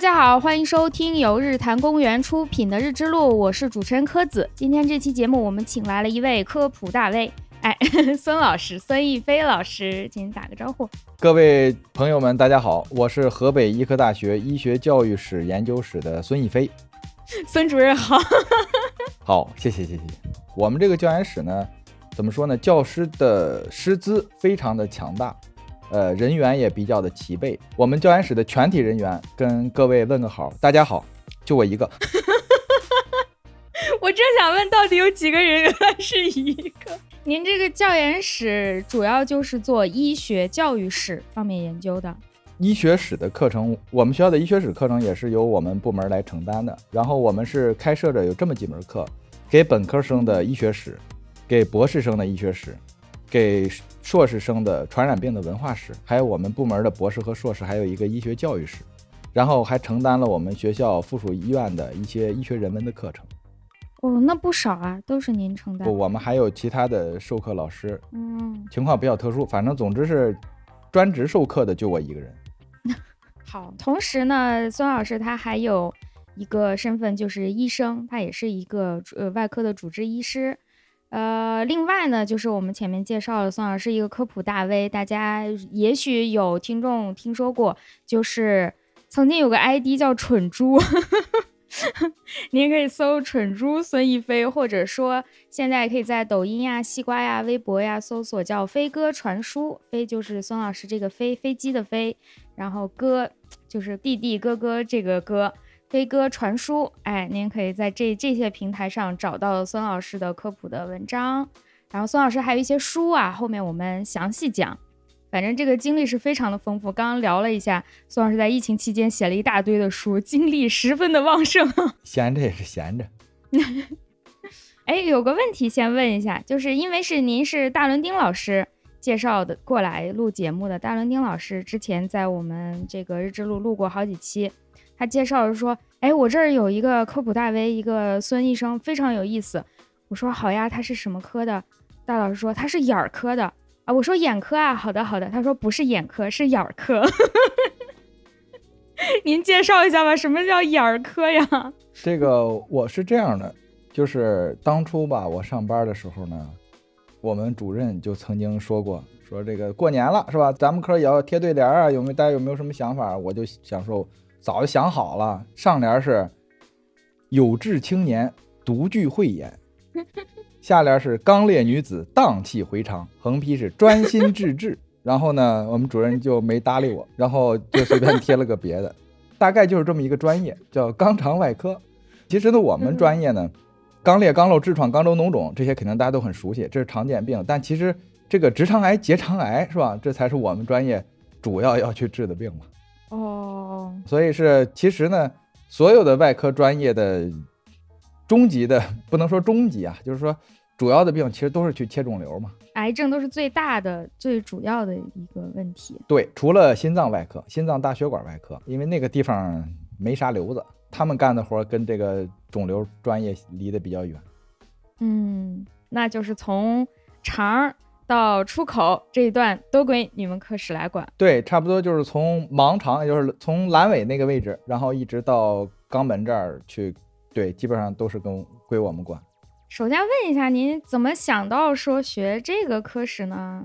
家好，欢迎收听由日坛公园出品的《日之路》，我是主持人柯子。今天这期节目，我们请来了一位科普大 V，哎，孙老师，孙逸飞老师，请打个招呼。各位朋友们，大家好，我是河北医科大学医学教育史研究室的孙逸飞。孙主任好。好，谢谢谢谢。我们这个教研室呢，怎么说呢？教师的师资非常的强大。呃，人员也比较的齐备。我们教研室的全体人员跟各位问个好，大家好，就我一个。我正想问，到底有几个人？原来是一个。您这个教研室主要就是做医学教育史方面研究的。医学史的课程，我们学校的医学史课程也是由我们部门来承担的。然后我们是开设着有这么几门课，给本科生的医学史，给博士生的医学史。给硕士生的传染病的文化史，还有我们部门的博士和硕士，还有一个医学教育史，然后还承担了我们学校附属医院的一些医学人文的课程。哦，那不少啊，都是您承担。不，我们还有其他的授课老师。嗯，情况比较特殊，反正总之是专职授课的就我一个人。好，同时呢，孙老师他还有一个身份就是医生，他也是一个呃外科的主治医师。呃，另外呢，就是我们前面介绍了，宋老师一个科普大 V，大家也许有听众听说过，就是曾经有个 ID 叫“蠢猪 ”，您可以搜“蠢猪孙一飞”，或者说现在可以在抖音呀、西瓜呀、微博呀搜索叫“飞鸽传书”，飞就是孙老师这个飞飞机的飞，然后哥就是弟弟哥哥这个哥。飞鸽传书，哎，您可以在这这些平台上找到孙老师的科普的文章，然后孙老师还有一些书啊，后面我们详细讲。反正这个经历是非常的丰富。刚刚聊了一下，孙老师在疫情期间写了一大堆的书，精力十分的旺盛。闲着也是闲着。哎，有个问题先问一下，就是因为是您是大伦丁老师介绍的过来录节目的，大伦丁老师之前在我们这个日志录录过好几期。他介绍说，哎，我这儿有一个科普大 V，一个孙医生，非常有意思。我说好呀，他是什么科的？大老师说他是眼科的啊。我说眼科啊，好的好的。他说不是眼科，是眼儿科。您介绍一下吧，什么叫眼儿科呀？这个我是这样的，就是当初吧，我上班的时候呢，我们主任就曾经说过，说这个过年了是吧？咱们科也要贴对联啊，有没有？大家有没有什么想法？我就想说。早就想好了，上联是“有志青年独具慧眼”，下联是“刚烈女子荡气回肠”，横批是“专心致志”。然后呢，我们主任就没搭理我，然后就随便贴了个别的，大概就是这么一个专业，叫肛肠外科。其实呢，我们专业呢，肛裂、肛瘘、痔疮、肛周脓肿这些肯定大家都很熟悉，这是常见病。但其实这个直肠癌、结肠癌是吧？这才是我们专业主要要去治的病嘛。哦，所以是其实呢，所有的外科专业的终极的不能说终极啊，就是说主要的病其实都是去切肿瘤嘛。癌症都是最大的、最主要的一个问题。对，除了心脏外科、心脏大血管外科，因为那个地方没啥瘤子，他们干的活跟这个肿瘤专业离得比较远。嗯，那就是从肠。到出口这一段都归你们科室来管。对，差不多就是从盲肠，也就是从阑尾那个位置，然后一直到肛门这儿去，对，基本上都是跟归我们管。首先问一下，您怎么想到说学这个科室呢？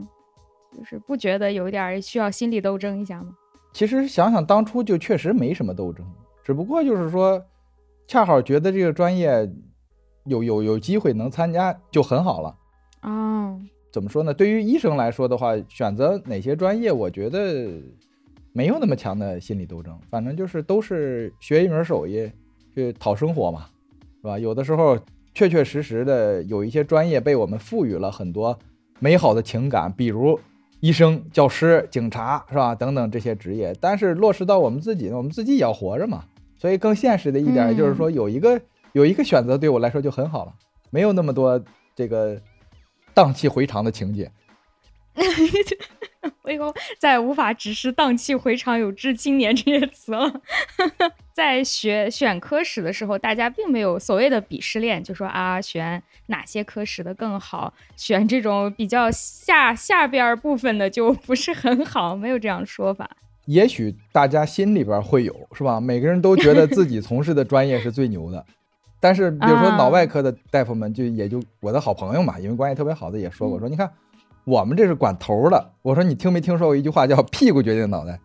就是不觉得有点需要心理斗争一下吗？其实想想当初就确实没什么斗争，只不过就是说，恰好觉得这个专业有有有机会能参加就很好了。哦。怎么说呢？对于医生来说的话，选择哪些专业，我觉得没有那么强的心理斗争。反正就是都是学一门手艺，去讨生活嘛，是吧？有的时候确确实实的有一些专业被我们赋予了很多美好的情感，比如医生、教师、警察，是吧？等等这些职业。但是落实到我们自己呢，我们自己也要活着嘛。所以更现实的一点就是说，有一个有一个选择对我来说就很好了，没有那么多这个。荡气回肠的情节，我以后再无法直视“荡气回肠”“有志青年”这些词了。在学选科室的时候，大家并没有所谓的鄙视链，就说啊，选哪些科室的更好，选这种比较下下边部分的就不是很好，没有这样说法。也许大家心里边会有，是吧？每个人都觉得自己从事的专业是最牛的，但是比如说脑外科的大夫们，就也就我的好朋友嘛，因为关系特别好的也说过，说你看我们这是管头的。我说你听没听说过一句话叫“屁股决定脑袋”？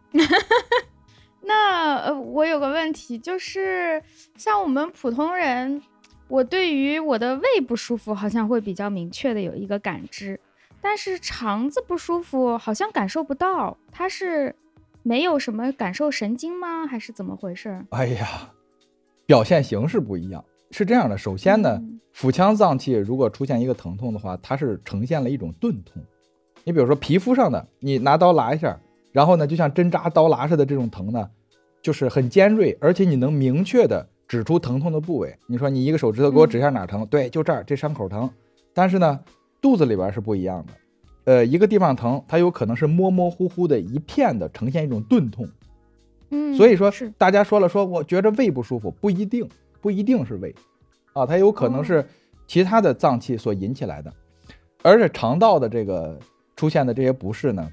那呃，我有个问题，就是像我们普通人，我对于我的胃不舒服，好像会比较明确的有一个感知，但是肠子不舒服好像感受不到，它是。没有什么感受神经吗？还是怎么回事？哎呀，表现形式不一样。是这样的，首先呢，腹腔脏器如果出现一个疼痛的话，它是呈现了一种钝痛。你比如说皮肤上的，你拿刀剌一下，然后呢，就像针扎刀剌似的这种疼呢，就是很尖锐，而且你能明确的指出疼痛的部位。你说你一个手指头给我指一下哪疼？对，就这儿，这伤口疼。但是呢，肚子里边是不一样的。呃，一个地方疼，它有可能是模模糊糊的一片的，呈现一种钝痛。嗯，所以说大家说了，说我觉着胃不舒服，不一定，不一定是胃，啊，它有可能是其他的脏器所引起来的。而且肠道的这个出现的这些不适呢，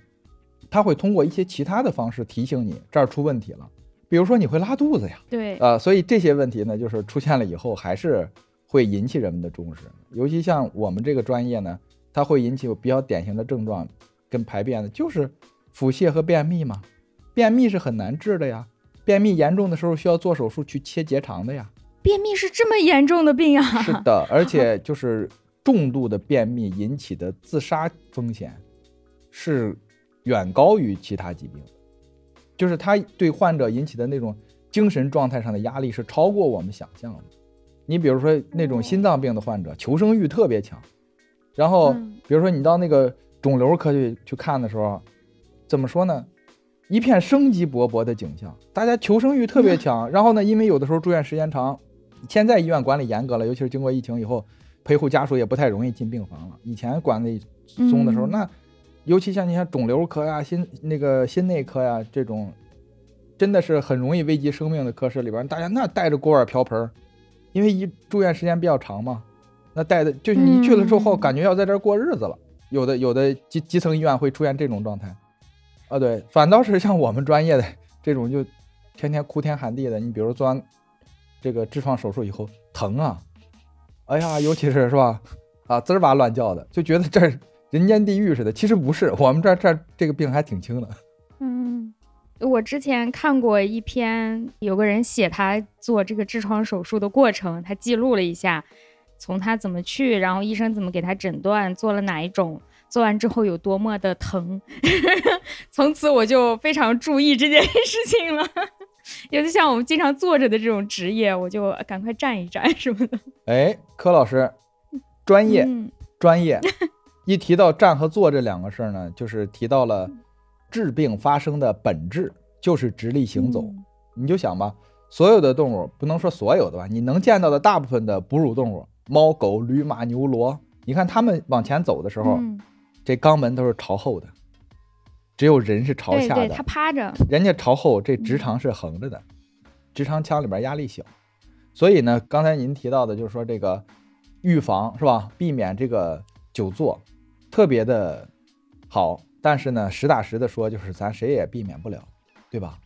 它会通过一些其他的方式提醒你这儿出问题了，比如说你会拉肚子呀，对，啊，所以这些问题呢，就是出现了以后还是会引起人们的重视，尤其像我们这个专业呢。它会引起比较典型的症状，跟排便的，就是腹泻和便秘嘛。便秘是很难治的呀，便秘严重的时候需要做手术去切结肠的呀。便秘是这么严重的病啊？是的，而且就是重度的便秘引起的自杀风险是远高于其他疾病，就是它对患者引起的那种精神状态上的压力是超过我们想象的。你比如说那种心脏病的患者，求生欲特别强。然后，比如说你到那个肿瘤科去去看的时候，怎么说呢？一片生机勃勃的景象，大家求生欲特别强。然后呢，因为有的时候住院时间长，现在医院管理严格了，尤其是经过疫情以后，陪护家属也不太容易进病房了。以前管理松的时候，那尤其像你像肿瘤科呀、心那个心内科呀这种，真的是很容易危及生命的科室里边，大家那带着锅碗瓢盆，因为一住院时间比较长嘛。那带的就是你去了之后，感觉要在这儿过日子了。有的有的基基层医院会出现这种状态，啊，对，反倒是像我们专业的这种，就天天哭天喊地的。你比如做完这个痔疮手术以后，疼啊，哎呀，尤其是是吧，啊，滋儿哇乱叫的，就觉得这人间地狱似的。其实不是，我们这这这个病还挺轻的。嗯，我之前看过一篇，有个人写他做这个痔疮手术的过程，他记录了一下。从他怎么去，然后医生怎么给他诊断，做了哪一种，做完之后有多么的疼，从此我就非常注意这件事情了。尤其像我们经常坐着的这种职业，我就赶快站一站 什么的。哎，柯老师，专业，专业，一提到站和坐这两个事儿呢，就是提到了治病发生的本质就是直立行走。你就想吧，所有的动物不能说所有的吧，你能见到的大部分的哺乳动物。猫、狗、驴、马、牛、骡，你看它们往前走的时候，这肛门都是朝后的，只有人是朝下的。他趴着，人家朝后，这直肠是横着的，直肠腔里边压力小，所以呢，刚才您提到的就是说这个预防是吧？避免这个久坐，特别的好。但是呢，实打实的说，就是咱谁也避免不了，对吧？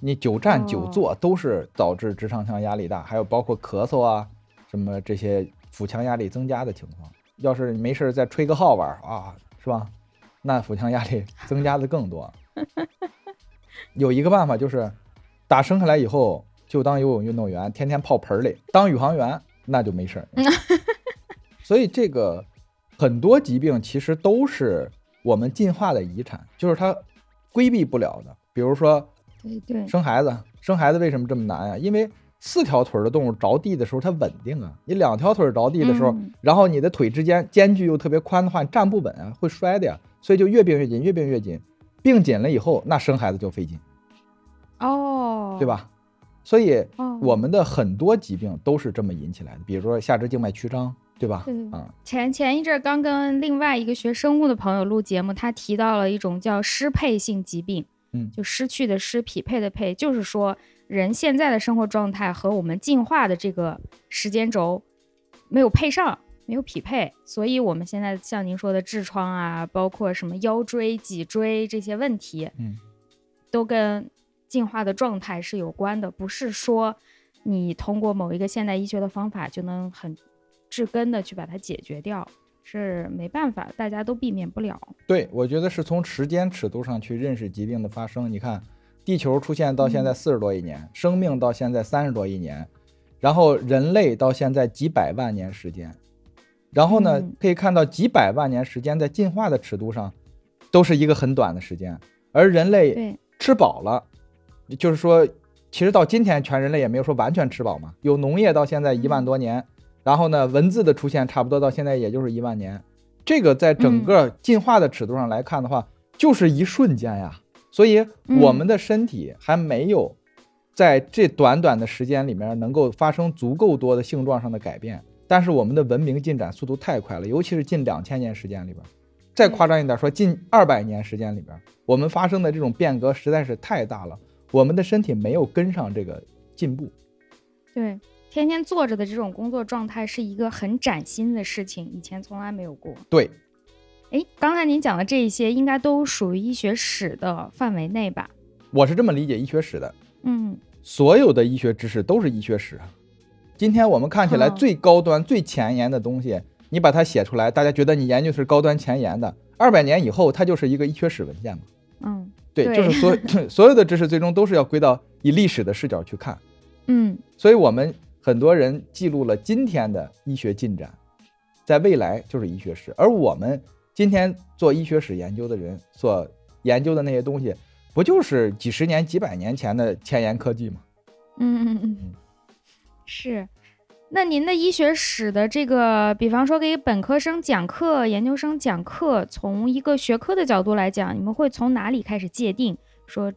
你久站久坐都是导致直肠腔压力大，还有包括咳嗽啊。什么这些腹腔压力增加的情况，要是没事再吹个号玩啊，是吧？那腹腔压力增加的更多。有一个办法就是，打生下来以后就当游泳运动员，天天泡盆里当宇航员，那就没事儿。所以这个很多疾病其实都是我们进化的遗产，就是它规避不了的。比如说，对对，生孩子，生孩子为什么这么难啊？因为四条腿的动物着地的时候，它稳定啊。你两条腿着地的时候，然后你的腿之间间距又特别宽的话，你站不稳啊，会摔的呀。所以就越并越紧，越并越紧，并紧了以后，那生孩子就费劲。哦，对吧？所以我们的很多疾病都是这么引起来的，比如说下肢静脉曲张，对吧？啊，前前一阵刚跟另外一个学生物的朋友录节目，他提到了一种叫失配性疾病，嗯，就失去的失，匹配的配，就是说。人现在的生活状态和我们进化的这个时间轴没有配上，没有匹配，所以我们现在像您说的痔疮啊，包括什么腰椎、脊椎这些问题，嗯，都跟进化的状态是有关的，不是说你通过某一个现代医学的方法就能很治根的去把它解决掉，是没办法，大家都避免不了。对，我觉得是从时间尺度上去认识疾病的发生。你看，地球出现到现在四十多亿年，生命到现在三十多亿年，然后人类到现在几百万年时间，然后呢，可以看到几百万年时间在进化的尺度上都是一个很短的时间，而人类吃饱了，就是说，其实到今天全人类也没有说完全吃饱嘛，有农业到现在一万多年，然后呢，文字的出现差不多到现在也就是一万年。这个在整个进化的尺度上来看的话，就是一瞬间呀。所以我们的身体还没有在这短短的时间里面能够发生足够多的性状上的改变。但是我们的文明进展速度太快了，尤其是近两千年时间里边，再夸张一点说，近二百年时间里边，我们发生的这种变革实在是太大了，我们的身体没有跟上这个进步。对。天天坐着的这种工作状态是一个很崭新的事情，以前从来没有过。对，哎，刚才您讲的这一些应该都属于医学史的范围内吧？我是这么理解医学史的。嗯，所有的医学知识都是医学史。今天我们看起来最高端、最前沿的东西，你把它写出来，大家觉得你研究是高端前沿的。二百年以后，它就是一个医学史文件嘛？嗯，对，就是所 所有的知识最终都是要归到以历史的视角去看。嗯，所以我们。很多人记录了今天的医学进展，在未来就是医学史。而我们今天做医学史研究的人所研究的那些东西，不就是几十年、几百年前的前沿科技吗？嗯嗯嗯，是。那您的医学史的这个，比方说给本科生讲课、研究生讲课，从一个学科的角度来讲，你们会从哪里开始界定？说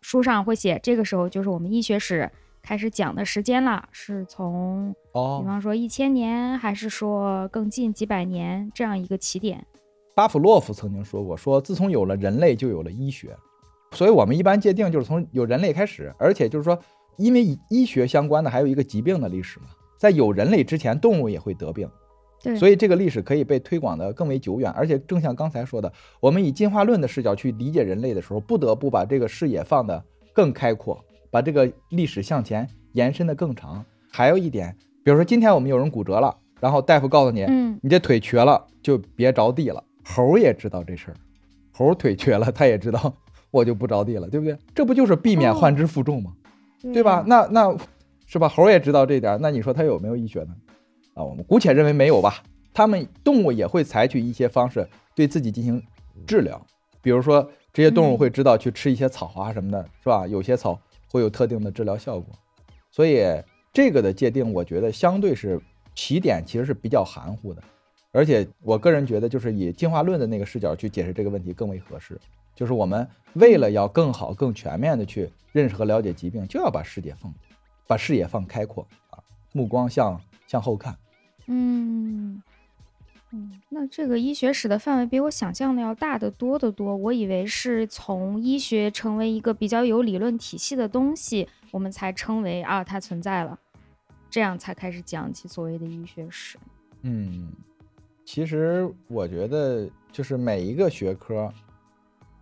书上会写，这个时候就是我们医学史。开始讲的时间了，是从哦，比方说一千年，还是说更近几百年这样一个起点？巴甫洛夫曾经说过，说自从有了人类，就有了医学，所以我们一般界定就是从有人类开始，而且就是说，因为医学相关的还有一个疾病的历史嘛，在有人类之前，动物也会得病，对，所以这个历史可以被推广的更为久远，而且正像刚才说的，我们以进化论的视角去理解人类的时候，不得不把这个视野放得更开阔。把这个历史向前延伸的更长。还有一点，比如说今天我们有人骨折了，然后大夫告诉你，嗯，你这腿瘸了，就别着地了。猴也知道这事儿，猴腿瘸了，他也知道，我就不着地了，对不对？这不就是避免患肢负重吗？对吧？那那是吧？猴也知道这点，那你说他有没有医学呢？啊，我们姑且认为没有吧。他们动物也会采取一些方式对自己进行治疗，比如说这些动物会知道去吃一些草啊什么的，是吧？有些草。会有特定的治疗效果，所以这个的界定，我觉得相对是起点其实是比较含糊的，而且我个人觉得，就是以进化论的那个视角去解释这个问题更为合适。就是我们为了要更好、更全面的去认识和了解疾病，就要把视野放，把视野放开阔啊，目光向向后看。嗯。嗯，那这个医学史的范围比我想象的要大得多得多。我以为是从医学成为一个比较有理论体系的东西，我们才称为啊它存在了，这样才开始讲起所谓的医学史。嗯，其实我觉得就是每一个学科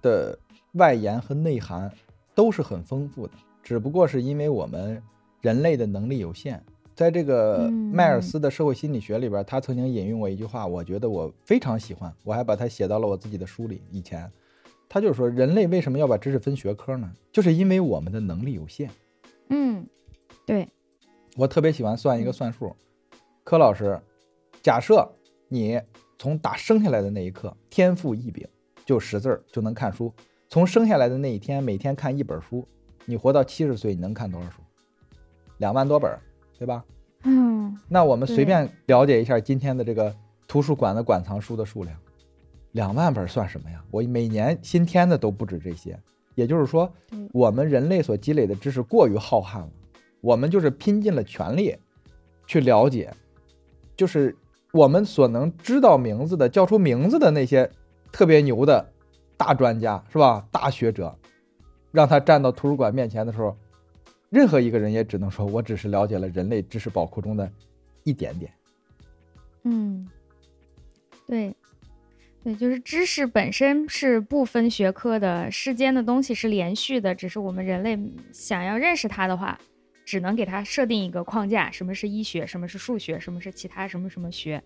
的外延和内涵都是很丰富的，只不过是因为我们人类的能力有限。在这个迈尔斯的社会心理学里边，他曾经引用过一句话，我觉得我非常喜欢，我还把它写到了我自己的书里。以前，他就是说，人类为什么要把知识分学科呢？就是因为我们的能力有限。嗯，对。我特别喜欢算一个算术。柯老师，假设你从打生下来的那一刻，天赋异禀，就识字儿，就能看书。从生下来的那一天，每天看一本书，你活到七十岁，你能看多少书？两万多本。对吧？嗯，那我们随便了解一下今天的这个图书馆的馆藏书的数量，两万本算什么呀？我每年新添的都不止这些。也就是说，我们人类所积累的知识过于浩瀚了，我们就是拼尽了全力去了解，就是我们所能知道名字的、叫出名字的那些特别牛的大专家，是吧？大学者，让他站到图书馆面前的时候。任何一个人也只能说，我只是了解了人类知识宝库中的一点点。嗯，对。对，就是知识本身是不分学科的，世间的东西是连续的，只是我们人类想要认识它的话，只能给它设定一个框架，什么是医学，什么是数学，什么是其他什么什么学，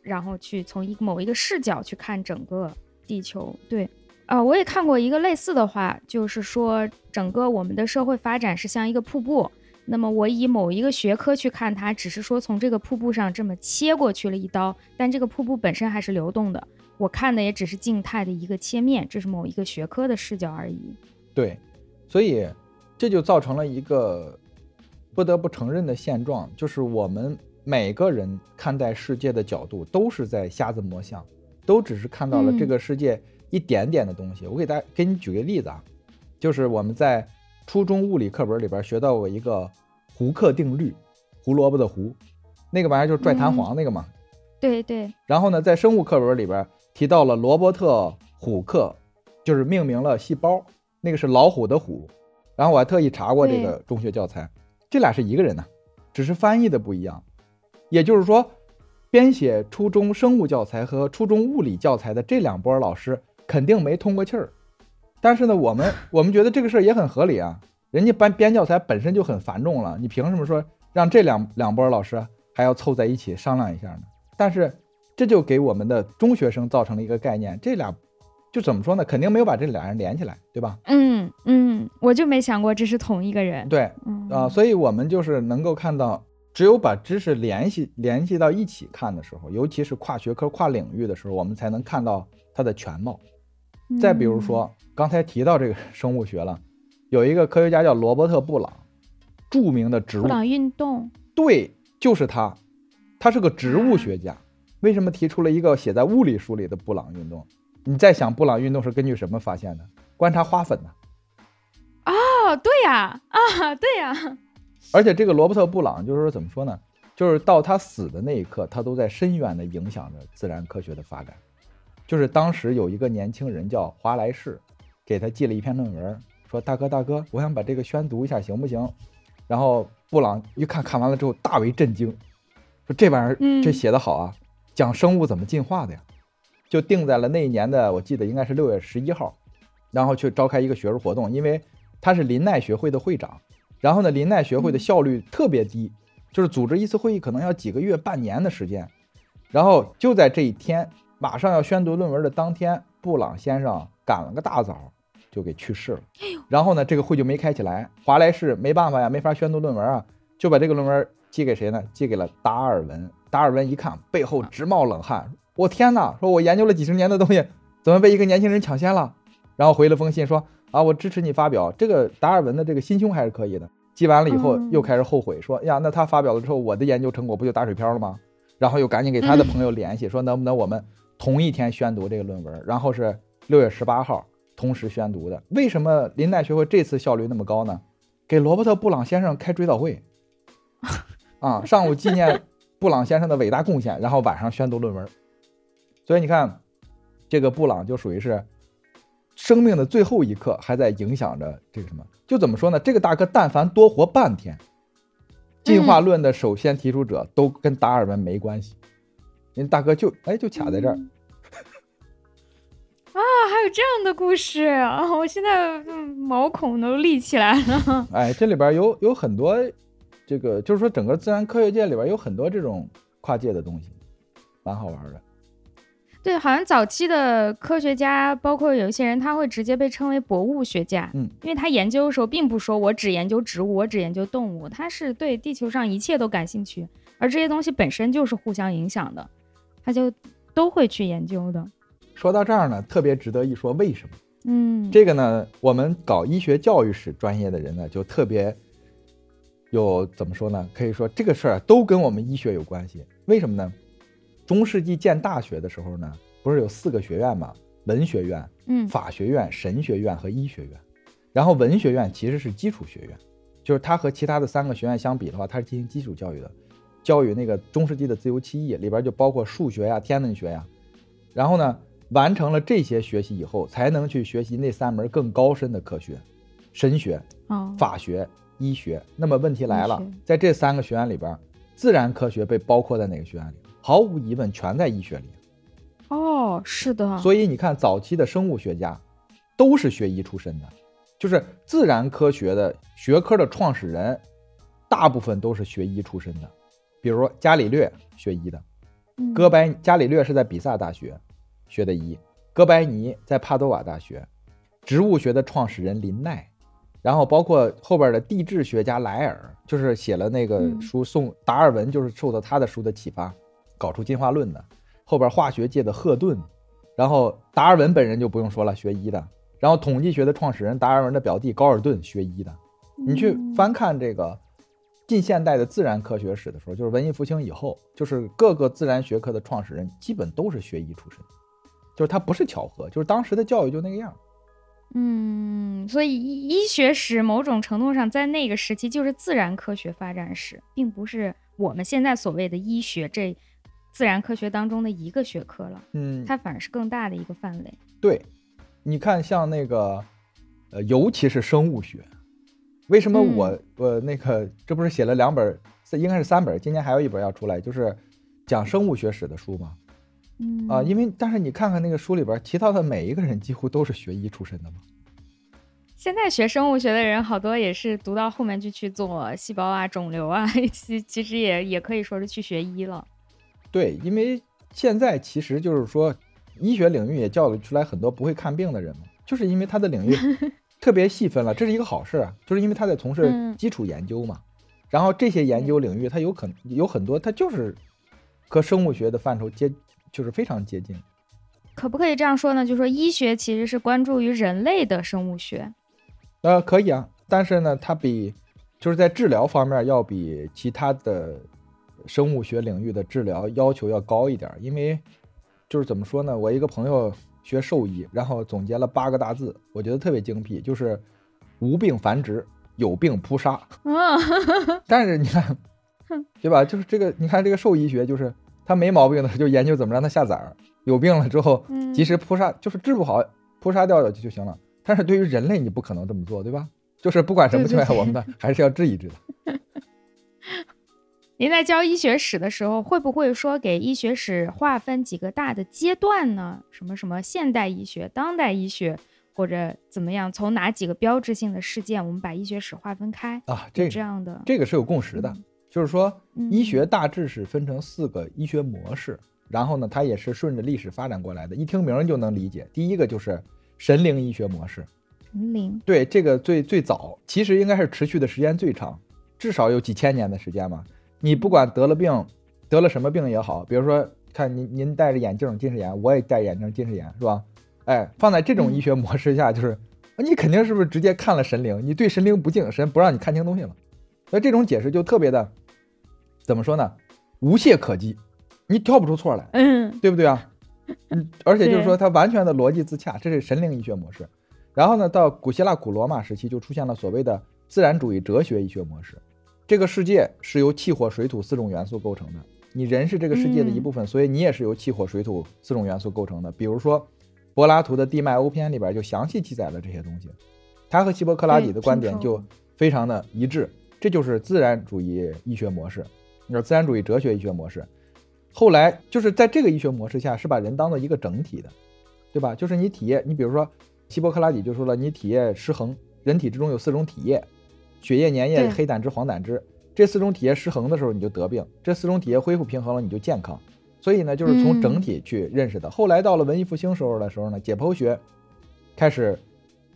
然后去从一某一个视角去看整个地球。对，啊，我也看过一个类似的话，就是说整个我们的社会发展是像一个瀑布。那么我以某一个学科去看它，只是说从这个瀑布上这么切过去了一刀，但这个瀑布本身还是流动的。我看的也只是静态的一个切面，这是某一个学科的视角而已。对，所以这就造成了一个不得不承认的现状，就是我们每个人看待世界的角度都是在瞎子摸象，都只是看到了这个世界一点点的东西。我给大家给你举个例子啊，就是我们在。初中物理课本里边学到过一个胡克定律，胡萝卜的胡，那个玩意儿就是拽弹簧那个嘛。对对。然后呢，在生物课本里边提到了罗伯特虎克，就是命名了细胞，那个是老虎的虎。然后我还特意查过这个中学教材，这俩是一个人呢，只是翻译的不一样。也就是说，编写初中生物教材和初中物理教材的这两波老师肯定没通过气儿。但是呢，我们我们觉得这个事儿也很合理啊，人家班编教材本身就很繁重了，你凭什么说让这两两波老师还要凑在一起商量一下呢？但是这就给我们的中学生造成了一个概念，这俩就怎么说呢？肯定没有把这俩人连起来，对吧？嗯嗯，我就没想过这是同一个人。对，啊，所以我们就是能够看到，只有把知识联系联系到一起看的时候，尤其是跨学科、跨领域的时候，我们才能看到它的全貌。再比如说。刚才提到这个 生物学了，有一个科学家叫罗伯特·布朗，著名的植物。布朗运动。对，就是他，他是个植物学家。为什么提出了一个写在物理书里的布朗运动？你在想布朗运动是根据什么发现的？观察花粉呢？哦，对呀，啊，对呀。而且这个罗伯特·布朗就是说怎么说呢？就是到他死的那一刻，他都在深远地影响着自然科学的发展。就是当时有一个年轻人叫华莱士。给他寄了一篇论文，说：“大哥，大哥，我想把这个宣读一下，行不行？”然后布朗一看，看完了之后大为震惊，说：“这玩意儿这写得好啊，讲生物怎么进化的呀？”就定在了那一年的，我记得应该是六月十一号，然后去召开一个学术活动，因为他是林奈学会的会长。然后呢，林奈学会的效率特别低，就是组织一次会议可能要几个月、半年的时间。然后就在这一天，马上要宣读论文的当天，布朗先生赶了个大早。就给去世了，然后呢，这个会就没开起来。华莱士没办法呀，没法宣读论文啊，就把这个论文寄给谁呢？寄给了达尔文。达尔文一看，背后直冒冷汗，我天哪！说我研究了几十年的东西，怎么被一个年轻人抢先了？然后回了封信说啊，我支持你发表。这个达尔文的这个心胸还是可以的。寄完了以后，又开始后悔，说呀，那他发表了之后，我的研究成果不就打水漂了吗？然后又赶紧给他的朋友联系，说能不能我们同一天宣读这个论文？然后是六月十八号。同时宣读的，为什么林奈学会这次效率那么高呢？给罗伯特·布朗先生开追悼会，啊，上午纪念布朗先生的伟大贡献，然后晚上宣读论文。所以你看，这个布朗就属于是生命的最后一刻还在影响着这个什么？就怎么说呢？这个大哥但凡多活半天，进化论的首先提出者都跟达尔文没关系。人大哥就哎就卡在这儿。啊，还有这样的故事啊！我现在毛孔都立起来了。哎，这里边有有很多，这个就是说，整个自然科学界里边有很多这种跨界的东西，蛮好玩的。对，好像早期的科学家，包括有一些人，他会直接被称为博物学家。嗯，因为他研究的时候，并不说我只研究植物，我只研究动物，他是对地球上一切都感兴趣，而这些东西本身就是互相影响的，他就都会去研究的。说到这儿呢，特别值得一说，为什么？嗯，这个呢，我们搞医学教育史专业的人呢，就特别有怎么说呢？可以说这个事儿都跟我们医学有关系。为什么呢？中世纪建大学的时候呢，不是有四个学院吗？文学院、嗯，法学院、神学院和医学院。然后文学院其实是基础学院，就是它和其他的三个学院相比的话，它是进行基础教育的，教育那个中世纪的自由期艺里边就包括数学呀、天文学呀。然后呢？完成了这些学习以后，才能去学习那三门更高深的科学：神学、法学、医学。那么问题来了，在这三个学院里边，自然科学被包括在哪个学院里？毫无疑问，全在医学里。哦，是的，所以你看，早期的生物学家都是学医出身的，就是自然科学的学科的创始人，大部分都是学医出身的。比如说伽利略学医的，嗯哥白伽利略是在比萨大学学的医，哥白尼在帕多瓦大学，植物学的创始人林奈，然后包括后边的地质学家莱尔，就是写了那个嗯书送达尔文，就是受到他的书的启发，搞出进化论的。后边化学界的赫顿，然后达尔文本人就不用说了，学医的。然后统计学的创始人达尔文的表弟高尔顿学医的。你去翻看这个近现代的自然科学史的时候，就是文艺复兴以后，就是各个自然学科的创始人基本都是学医出身，就是他不是巧合，就是当时的教育就那个样。嗯，所以医医学史某种程度上在那个时期就是自然科学发展史，并不是我们现在所谓的医学这自然科学当中的一个学科了，嗯，它反而是更大的一个范围。对，你看像那个，呃，尤其是生物学，为什么嗯我、我那个这不是写了两本，应该是三本，今年还有一本要出来，就是讲生物学史的书吗。嗯啊，因为但是你看看那个书里边提到的每一个人几乎都是学医出身的嘛。现在学生物学的人好多也是读到后面就去做细胞啊、肿瘤啊，其其实也也可以说是去学医了。对，因为现在其实就是说，医学领域也教育出来很多不会看病的人嘛，就是因为他的领域 特别细分了，这是一个好事啊，就是因为他在从事嗯基础研究嘛。然后这些研究领域，它有可能有很多，它就是和生物学的范畴接，就是非常接近。可不可以这样说呢？就是说医学其实是关注于人类的生物学。呃，可以啊，但是呢，它比就是在治疗方面要比其他的生物学领域的治疗要求要高一点儿，因为就是怎么说呢，我一个朋友学兽医，然后总结了八个大字，我觉得特别精辟，就是无病繁殖，有病扑杀。嗯，但是你看，对吧？就是这个，你看这个兽医学，就是他没毛病的就研究怎么让它下崽儿，有病了之后嗯及时扑杀，就是治不好扑杀掉就就行了。但是对于人类，你不可能这么做，对吧？就是不管什么情况下，我们的还是要治一治的。您在教医学史的时候，会不会说给医学史划分几个大的阶段呢？什么什么现代医学、当代医学，或者怎么样？从哪几个标志性的事件，我们把医学史划分开？啊，这个这样的，这个是有共识的嗯，就是说医嗯学大致是分成四个医学模式，然后呢，它也是顺着历史发展过来的，一听名儿就能理解。第一个就是神灵医学模式，神灵，对，这个最最早，其实应该是持续的时间最长，至少有几千年的时间嘛。你不管得了病，得了什么病也好，比如说看您您戴着眼镜近视眼，我也戴眼镜近视眼，是吧？哎，放在这种嗯医学模式下，就是你肯定是不是直接看了神灵，你对神灵不敬，神不让你看清东西了。所以这种解释就特别的，怎么说呢？无懈可击，你挑不出错来。嗯对不对啊？嗯，而且就是说它完全的逻辑自洽，这是神灵医学模式。然后呢，到古希腊、古罗马时期就出现了所谓的自然主义哲学医学模式。这个世界是由气、火、水、土四种元素构成的，你人是这个世界的一部分，所以你也是由气、火、水、土四种元素构成的。比如说，柏拉图的《地脉欧篇》里边就详细记载了这些东西，他和希波克拉底的观点就非常的一致，这就是自然主义医学模式，那自然主义哲学医学模式。后来就是在这个医学模式下，是把人当做一个整体的，对吧？就是你体液，你比如说希波克拉底就说了，你体液失衡，人体之中有四种体液，血液、粘液、黑胆汁、黄胆汁，这四种体液失衡的时候你就得病，这四种体液恢复平衡了你就健康。所以呢，就是从整体去认识的。后来到了文艺复兴时候的时候呢，解剖学开始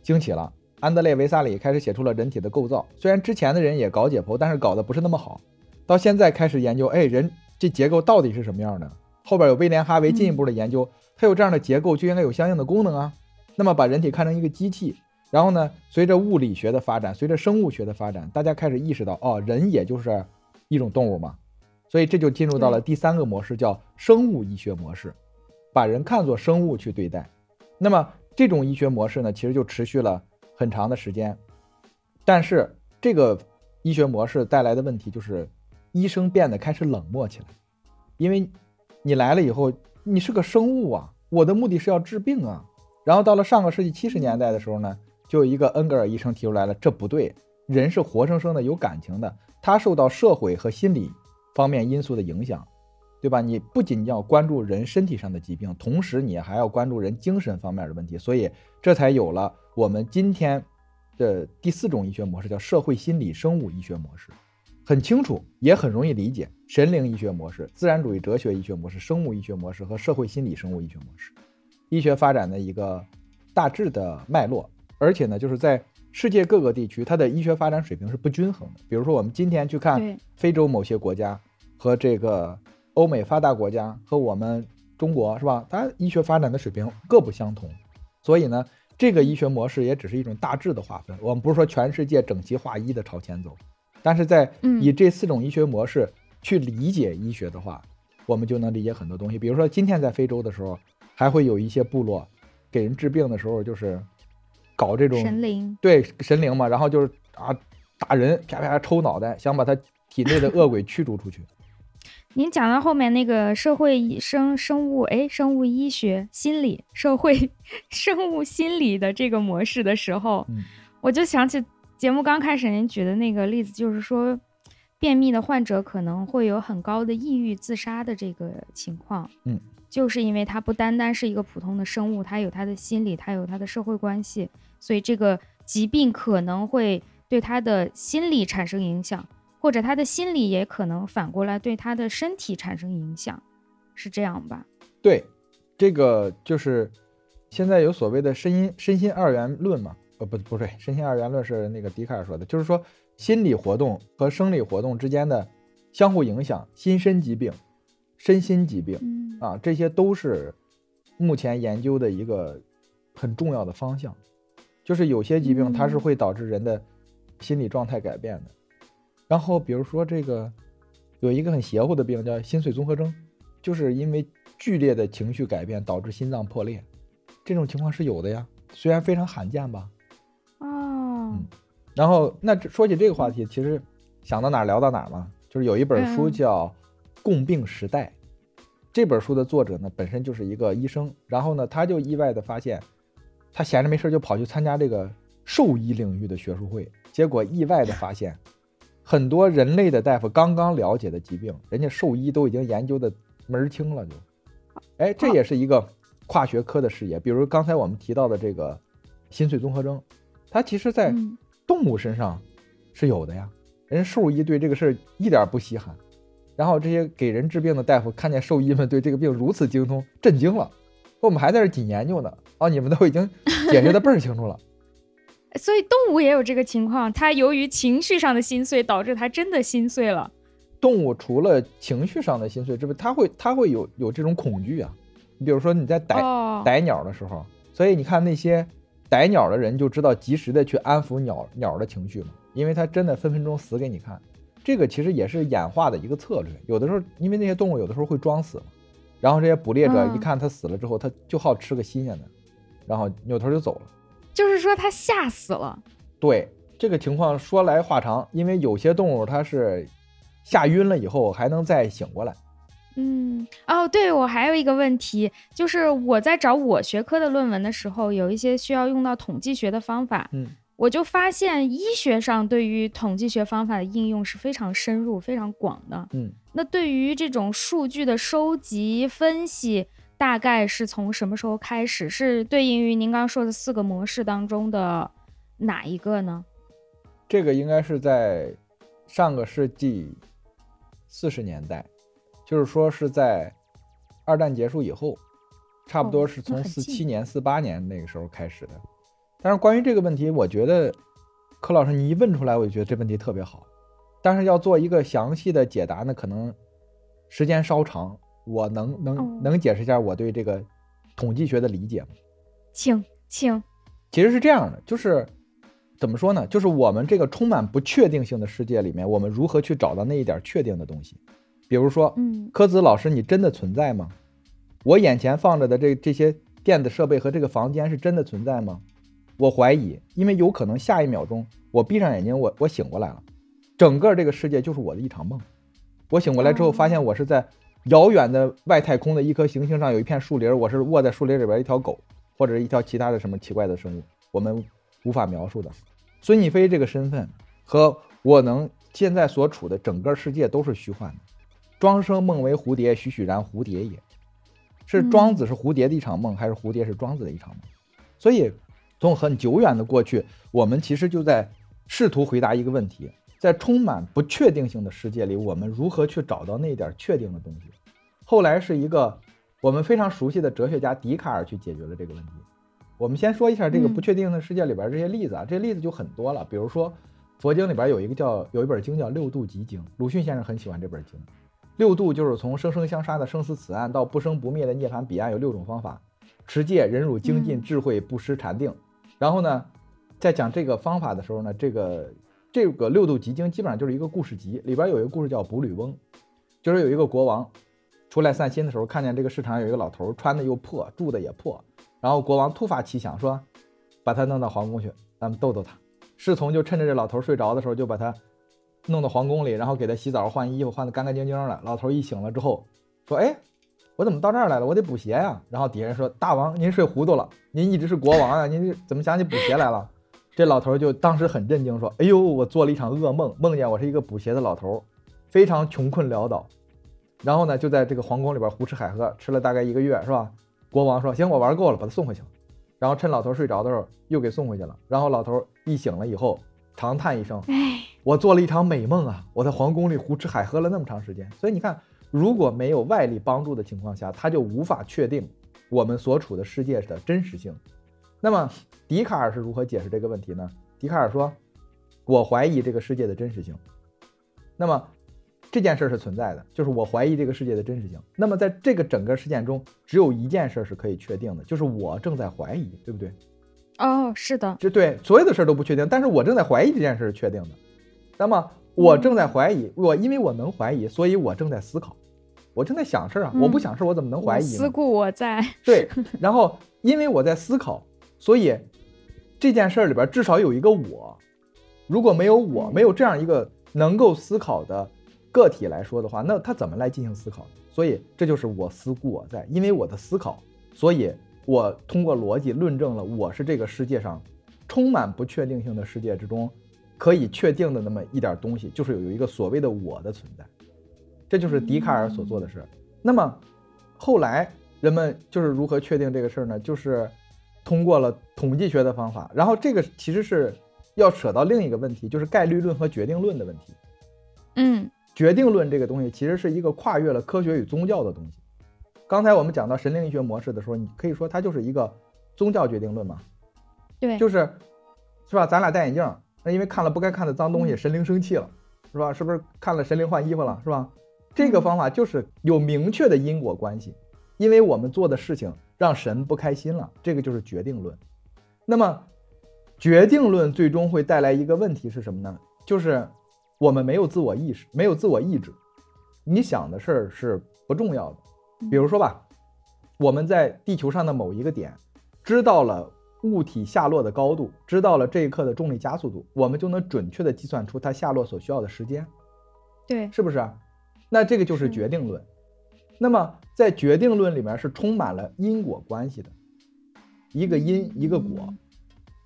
兴起了。安德烈·维萨里开始写出了人体的构造，虽然之前的人也搞解剖，但是搞得不是那么好。到现在开始研究，哎，人这结构到底是什么样的？后边有威廉·哈维进一步的研究，它有这样的结构就应该有相应的功能啊。那么把人体看成一个机器，然后呢，随着物理学的发展，随着生物学的发展，大家开始意识到，哦，人也就是一种动物嘛。所以这就进入到了第三个模式，叫生物医学模式，把人看作生物去对待。那么这种医学模式呢，其实就持续了很长的时间。但是这个医学模式带来的问题就是，医生变得开始冷漠起来，因为你来了以后，你是个生物啊，我的目的是要治病啊。然后到了上个世纪七十年代的时候呢，就有一个恩格尔医生提出来了，这不对，人是活生生的有感情的，他受到社会和心理方面因素的影响，对吧？你不仅要关注人身体上的疾病，同时你还要关注人精神方面的问题，所以这才有了我们今天的第四种医学模式，叫社会心理生物医学模式。很清楚，也很容易理解。神灵医学模式、自然主义哲学医学模式、生物医学模式和社会心理生物医学模式，医学发展的一个大致的脉络。而且呢，就是在世界各个地区，它的医学发展水平是不均衡的。比如说，我们今天去看非洲某些国家和这个欧美发达国家和我们中国，是吧？它医学发展的水平各不相同。所以呢，这个医学模式也只是一种大致的划分。我们不是说全世界整齐划一的朝前走。但是在以这四种医学模式去理解医学的话，我们就能理解很多东西。比如说，今天在非洲的时候，还会有一些部落给人治病的时候，就是搞这种神灵，对神灵嘛，然后就是啊打人，啪啪抽脑袋，想把他体内的恶鬼驱逐出去。您讲到后面那个社会生生物哎，生物医学心理社会 生物心理的这个模式的时候，我就想起。节目刚开始，您举的那个例子就是说，便秘的患者可能会有很高的抑郁、自杀的这个情况。嗯，就是因为它不单单是一个普通的生物，它有它的心理，它有它的社会关系，所以这个疾病可能会对他的心理产生影响，或者他的心理也可能反过来对他的身体产生影响，是这样吧？对，这个就是现在有所谓的身心身心二元论嘛。呃不不对，身心二元论是那个笛卡尔说的，就是说心理活动和生理活动之间的相互影响，心身疾病、身心疾病啊，这些都是目前研究的一个很重要的方向。就是有些疾病它是会导致人的心理状态改变的。然后比如说这个有一个很邪乎的病叫心碎综合征，就是因为剧烈的情绪改变导致心脏破裂，这种情况是有的呀，虽然非常罕见吧。哦。嗯然后，那说起这个话题，其实想到哪聊到哪嘛。就是有一本书叫《共病时代》，这本书的作者呢本身就是一个医生，然后呢他就意外的发现，他闲着没事就跑去参加这个兽医领域的学术会，结果意外的发现，很多人类的大夫刚刚了解的疾病，人家兽医都已经研究的门儿清了。就，哎，这也是一个跨学科的视野。比如刚才我们提到的这个心碎综合征，它其实在。动物身上是有的呀，人兽医对这个事儿一点不稀罕，然后这些给人治病的大夫看见兽医们对这个病如此精通，震惊了。我们还在这紧研究呢，哦，你们都已经解释的倍儿清楚了。所以动物也有这个情况，它由于情绪上的心碎，导致它真的心碎了。动物除了情绪上的心碎，这不它会它会有有这种恐惧啊。你比如说你在逮逮鸟的时候，所以你看那些。逮鸟的人就知道及时的去安抚鸟鸟的情绪嘛，因为它真的分分钟死给你看。这个其实也是演化的一个策略。有的时候，因为那些动物有的时候会装死嘛，然后这些捕猎者一看它死了之后，他就好吃个新鲜的，然后扭头就走了。就是说它吓死了。对这个情况说来话长，因为有些动物它是吓晕了以后还能再醒过来。嗯哦，对我还有一个问题，就是我在找我学科的论文的时候，有一些需要用到统计学的方法，嗯，我就发现医学上对于统计学方法的应用是非常深入、非常广的，嗯，那对于这种数据的收集分析，大概是从什么时候开始？是对应于您刚说的四个模式当中的哪一个呢？这个应该是在上个世纪四十年代。就是说是在二战结束以后，差不多是从四七年、四八年那个时候开始的。但是关于这个问题，我觉得柯老师你一问出来，我就觉得这问题特别好。但是要做一个详细的解答呢，可能时间稍长。我能能能解释一下我对这个统计学的理解吗？请请。其实是这样的，就是怎么说呢？就是我们这个充满不确定性的世界里面，我们如何去找到那一点确定的东西？比如说，嗯，柯子老师，你真的存在吗？我眼前放着的这这些电子设备和这个房间是真的存在吗？我怀疑，因为有可能下一秒钟我闭上眼睛，我我醒过来了，整个这个世界就是我的一场梦。我醒过来之后，发现我是在遥远的外太空的一颗行星上，有一片树林，我是卧在树林里边一条狗，或者一条其他的什么奇怪的生物，我们无法描述的。孙逸飞这个身份和我能现在所处的整个世界都是虚幻的。庄生梦为蝴蝶，栩栩然蝴蝶也。是庄子是蝴蝶的一场梦，还是蝴蝶是庄子的一场梦？所以，从很久远的过去，我们其实就在试图回答一个问题：在充满不确定性的世界里，我们如何去找到那点确定的东西？后来是一个我们非常熟悉的哲学家笛卡尔去解决了这个问题。我们先说一下这个不确定的世界里边这些例子啊，这些例子就很多了。比如说，佛经里边有一个叫有一本经叫《六度集经》，鲁迅先生很喜欢这本经。六度就是从生生相杀的生死此岸到不生不灭的涅槃彼岸，有六种方法：持戒、忍辱、精进、智慧、布施、禅定。然后呢，在讲这个方法的时候呢，这个这个六度集经基本上就是一个故事集，里边有一个故事叫《卜吕翁》，就是有一个国王出来散心的时候，看见这个市场有一个老头，穿的又破，住的也破。然后国王突发奇想，说把他弄到皇宫去，咱们逗逗他。侍从就趁着这老头睡着的时候，就把他。弄到皇宫里，然后给他洗澡、换衣服，换得干干净净的。老头一醒了之后，说：“哎，我怎么到这儿来了？我得补鞋呀。”然后底下人说：“大王，您睡糊涂了，您一直是国王啊，您怎么想起补鞋来了？”这老头就当时很震惊，说：“哎呦，我做了一场噩梦，梦见我是一个补鞋的老头，非常穷困潦倒。然后呢，就在这个皇宫里边胡吃海喝，吃了大概一个月，是吧？”国王说：“行，我玩够了，把他送回去了。”然后趁老头睡着的时候，又给送回去了。然后老头一醒了以后，长叹一声：“哎。”我做了一场美梦啊！我在皇宫里胡吃海喝了那么长时间，所以你看，如果没有外力帮助的情况下，他就无法确定我们所处的世界的真实性。那么，笛卡尔是如何解释这个问题呢？笛卡尔说：“我怀疑这个世界的真实性。”那么，这件事是存在的，就是我怀疑这个世界的真实性。那么，在这个整个事件中，只有一件事是可以确定的，就是我正在怀疑，对不对？哦，是的，这对，所有的事都不确定，但是我正在怀疑这件事是确定的。那么我正在怀疑，我因为我能怀疑，所以我正在思考，我正在想事儿啊！我不想事儿，我怎么能怀疑呢？思故我在。对，然后因为我在思考，所以这件事儿里边至少有一个我。如果没有我，没有这样一个能够思考的个体来说的话，那他怎么来进行思考？所以这就是我思故我在，因为我的思考，所以我通过逻辑论证了我是这个世界上充满不确定性的世界之中。可以确定的那么一点东西，就是有有一个所谓的我的存在，这就是笛卡尔所做的事。那么后来人们就是如何确定这个事儿呢？就是通过了统计学的方法。然后这个其实是要扯到另一个问题，就是概率论和决定论的问题。嗯，决定论这个东西其实是一个跨越了科学与宗教的东西。刚才我们讲到神灵力学模式的时候，你可以说它就是一个宗教决定论嘛？对，就是是吧？咱俩戴眼镜。那因为看了不该看的脏东西，神灵生气了，是吧？是不是看了神灵换衣服了，是吧？这个方法就是有明确的因果关系，因为我们做的事情让神不开心了，这个就是决定论。那么，决定论最终会带来一个问题是什么呢？就是我们没有自我意识，没有自我意志，你想的事儿是不重要的。比如说吧，我们在地球上的某一个点，知道了。物体下落的高度，知道了这一刻的重力加速度，我们就能准确的计算出它下落所需要的时间，对，是不是？那这个就是决定论。那么在决定论里面是充满了因果关系的，一个因一个果。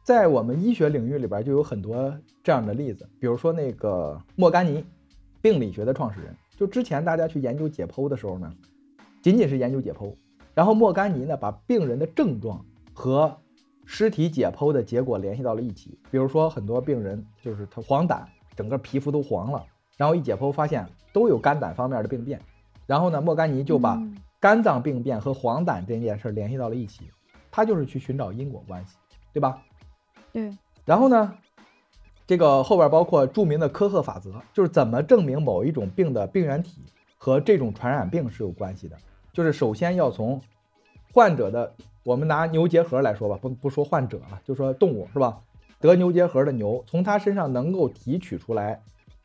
在我们医学领域里边就有很多这样的例子，比如说那个莫甘尼，病理学的创始人。就之前大家去研究解剖的时候呢，仅仅是研究解剖，然后莫甘尼呢把病人的症状和尸体解剖的结果联系到了一起，比如说很多病人就是他黄疸，整个皮肤都黄了，然后一解剖发现都有肝胆方面的病变，然后呢，莫甘尼就把肝脏病变和黄疸这件事联系到了一起，他就是去寻找因果关系，对吧？对。然后呢，这个后边包括著名的科赫法则，就是怎么证明某一种病的病原体和这种传染病是有关系的，就是首先要从患者的。我们拿牛结核来说吧，不不说患者了，就说动物是吧？得牛结核的牛，从它身上能够提取出来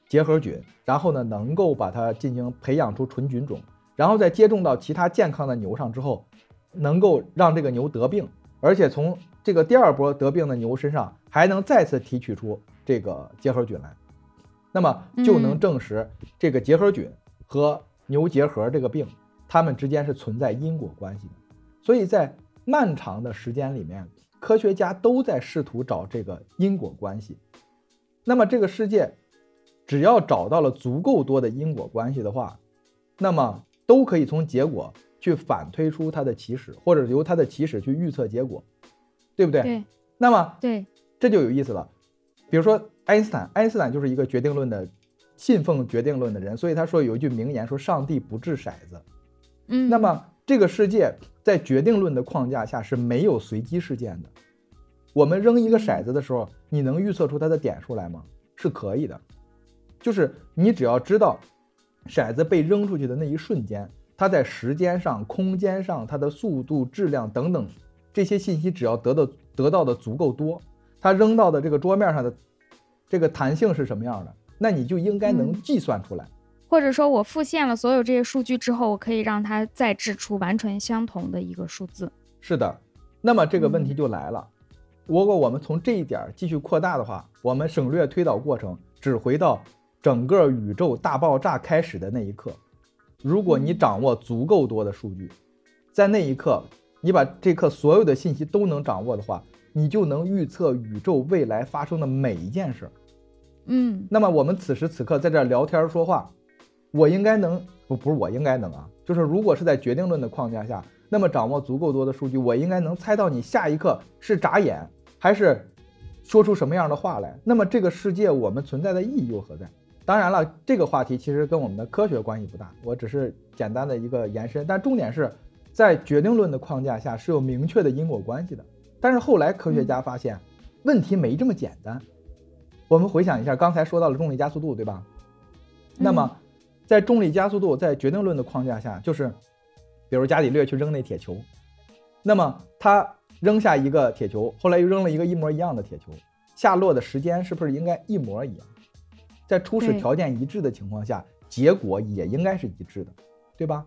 结核菌，然后呢，能够把它进行培养出纯菌种，然后再接种到其他健康的牛上之后，能够让这个牛得病，而且从这个第二波得病的牛身上还能再次提取出这个结核菌来，那么就能证实这个结核菌和牛结核这个病，它们之间是存在因果关系的，所以在。漫长的时间里面，科学家都在试图找这个因果关系。那么，这个世界只要找到了足够多的因果关系的话，那么都可以从结果去反推出它的起始，或者由它的起始去预测结果，对不对？对那么对，这就有意思了。比如说爱因斯坦，爱因斯坦就是一个决定论的信奉决定论的人，所以他说有一句名言说：“上帝不掷骰子。”嗯，那么这个世界在决定论的框架下是没有随机事件的。我们扔一个骰子的时候，你能预测出它的点数来吗？是可以的，就是你只要知道骰子被扔出去的那一瞬间，它在时间上、空间上，它的速度、质量等等这些信息，只要得到得到的足够多，它扔到的这个桌面上的这个弹性是什么样的，那你就应该能嗯计算出来。或者说我复现了所有这些数据之后，我可以让它再制出完全相同的一个数字。是的，那么这个问题就来了。如果我们从这一点儿继续扩大的话，我们省略推导过程，只回到整个宇宙大爆炸开始的那一刻。如果你掌握足够多的数据，在那一刻，你把这刻所有的信息都能掌握的话，你就能预测宇宙未来发生的每一件事儿。嗯那么我们此时此刻在这儿聊天说话，我应该能不不是我应该能啊，就是如果是在决定论的框架下，那么掌握足够多的数据，我应该能猜到你下一刻是眨眼还是说出什么样的话来。那么这个世界我们存在的意义又何在？当然了，这个话题其实跟我们的科学关系不大，我只是简单的一个延伸。但重点是在决定论的框架下是有明确的因果关系的。但是后来科学家发现，问题没这么简单。我们回想一下，刚才说到了重力加速度，对吧？那么，在重力加速度在决定论的框架下，就是，比如伽利略去扔那铁球，那么他扔下一个铁球，后来又扔了一个一模一样的铁球，下落的时间是不是应该一模一样？在初始条件一致的情况下，结果也应该是一致的，对吧？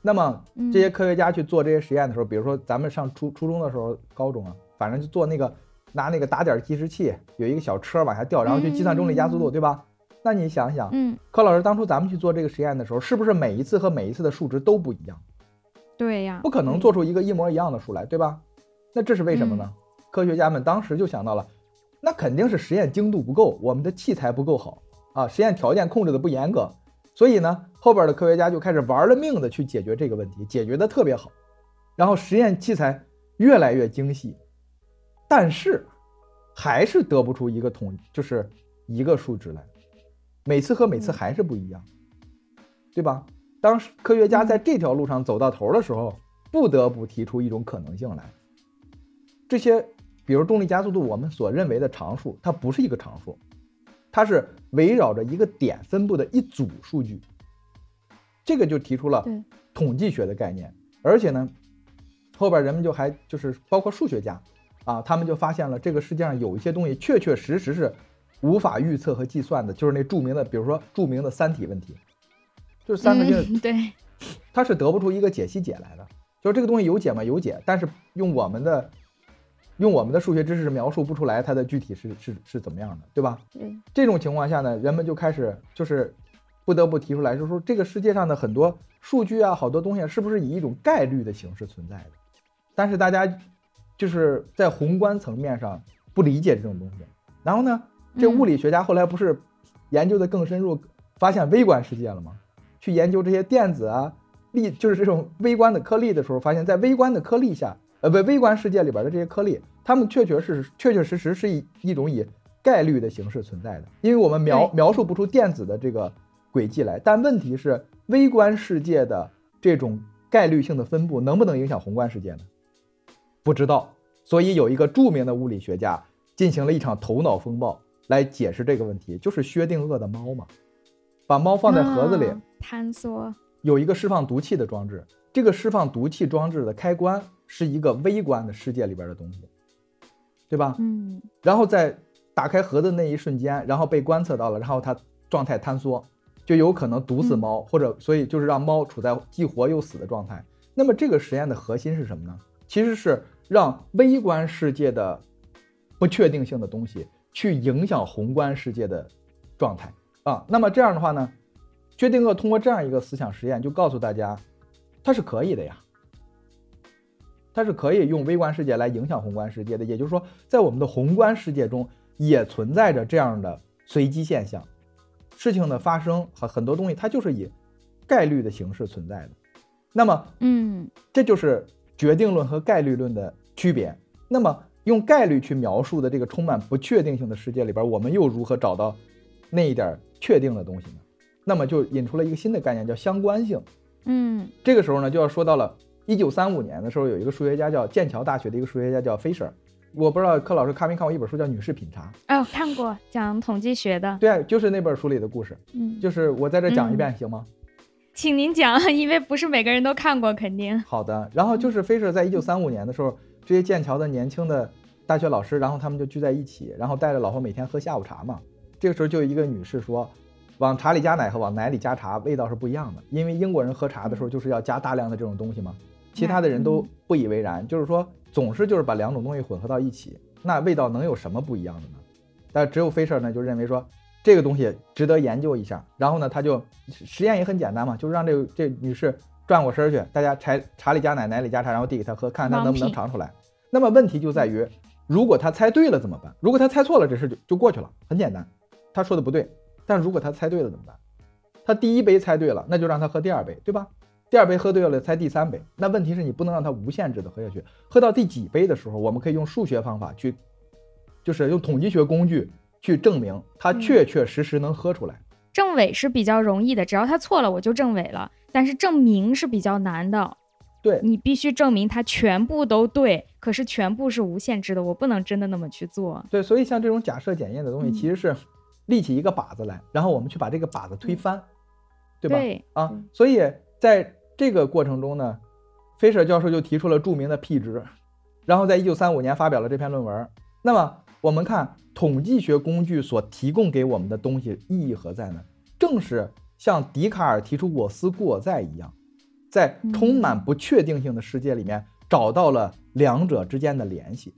那么嗯这些科学家去做这些实验的时候，比如说咱们上初初中的时候、高中啊，反正就做那个拿那个打点计时器，有一个小车往下掉，然后去计算重力加速度，嗯对吧？那你想想，嗯，柯老师当初咱们去做这个实验的时候，是不是每一次和每一次的数值都不一样？对呀，不可能做出一个一模一样的数来，对吧？那这是为什么嗯呢？科学家们当时就想到了，那肯定是实验精度不够，我们的器材不够好啊，实验条件控制的不严格。所以呢，后边的科学家就开始玩了命的去解决这个问题，解决的特别好，然后实验器材越来越精细，但是还是得不出一个统，就是一个数值来，每次和每次嗯还是不一样，对吧？当科学家在这条路上走到头的时候，不得不提出一种可能性来。这些，比如重力加速度，我们所认为的常数，它不是一个常数，它是围绕着一个点分布的一组数据。这个就提出了统计学的概念，而且呢，后边人们就还就是包括数学家啊，他们就发现了这个世界上有一些东西确确实实是无法预测和计算的，就是那著名的，比如说著名的三体问题，就是三个性。嗯、对，它是得不出一个解析解来的。就是这个东西有解吗？有解，但是用我们的用我们的数学知识描述不出来它的具体是是是怎么样的，对吧？嗯，这种情况下呢，人们就开始就是不得不提出来，就是说这个世界上的很多数据啊，好多东西是不是以一种概率的形式存在的？但是大家就是在宏观层面上不理解这种东西。然后呢，这物理学家后来不是研究的更深入，发现微观世界了吗？去研究这些电子啊。粒就是这种微观的颗粒的时候，发现，在微观的颗粒下，呃，不，微观世界里边的这些颗粒，它们确确实实、确确实实是一一种以概率的形式存在的，因为我们描描述不出电子的这个轨迹来。但问题是，微观世界的这种概率性的分布能不能影响宏观世界呢？不知道。所以有一个著名的物理学家进行了一场头脑风暴来解释这个问题，就是薛定谔的猫嘛，把猫放在盒子里，啊、坍缩。有一个释放毒气的装置，这个释放毒气装置的开关是一个微观的世界里边的东西，对吧？嗯。然后在打开盒子那一瞬间，然后被观测到了，然后它状态坍缩，就有可能毒死猫，嗯、或者所以就是让猫处在既活又死的状态。那么这个实验的核心是什么呢？其实是让微观世界的不确定性的东西去影响宏观世界的状态啊。那么这样的话呢？薛定谔通过这样一个思想实验，就告诉大家，它是可以的呀，它是可以用微观世界来影响宏观世界的。也就是说，在我们的宏观世界中，也存在着这样的随机现象，事情的发生和很多东西，它就是以概率的形式存在的。那么，嗯这就是决定论和概率论的区别。那么，用概率去描述的这个充满不确定性的世界里边，我们又如何找到那一点确定的东西呢？那么就引出了一个新的概念，叫相关性。嗯这个时候呢，就要说到了一九三五年的时候，有一个数学家叫剑桥大学的一个数学家叫 Fisher。我不知道柯老师看没看过一本书叫《女士品茶》？哦，看过讲统计学的，对啊，就是那本书里的故事。嗯，就是我在这讲一遍、行吗？请您讲，因为不是每个人都看过，肯定。好的。然后就是菲舍在一九三五年的时候，这些剑桥的年轻的大学老师，然后他们就聚在一起，然后带着老婆每天喝下午茶嘛。这个时候就有一个女士说，往茶里加奶和往奶里加茶味道是不一样的，因为英国人喝茶的时候就是要加大量的这种东西嘛，其他的人都不以为然，就是说总是就是把两种东西混合到一起，那味道能有什么不一样的呢？但只有菲舍呢就认为说这个东西值得研究一下，然后呢他就实验也很简单嘛，就是让这个这女士转过身去，大家茶茶里加奶，奶里加茶，然后递给她喝，看看她能不能尝出来。那么问题就在于，如果他猜对了怎么办？如果他猜错了，这事就就过去了，很简单。他说的不对，但如果他猜对了怎么办？他第一杯猜对了，那就让他喝第二杯，对吧？第二杯喝对了，猜第三杯。那问题是你不能让他无限制的喝下去。喝到第几杯的时候，我们可以用数学方法去，就是用统计学工具去证明他确确实实能喝出来。证伪是比较容易的，只要他错了，我就证伪了。但是证明是比较难的，对，你必须证明它全部都对，可是全部是无限制的，我不能真的那么去做。对，所以像这种假设检验的东西，嗯其实是立起一个靶子来，然后我们去把这个靶子推翻，对吧？对啊嗯，所以在这个过程中呢，菲舍教授就提出了著名的 P 值，然后在一九三五年发表了这篇论文。那么我们看统计学工具所提供给我们的东西意义何在呢？正是像笛卡尔提出“我思故我在”一样，在充满不确定性的世界里面找到了两者之间的联系。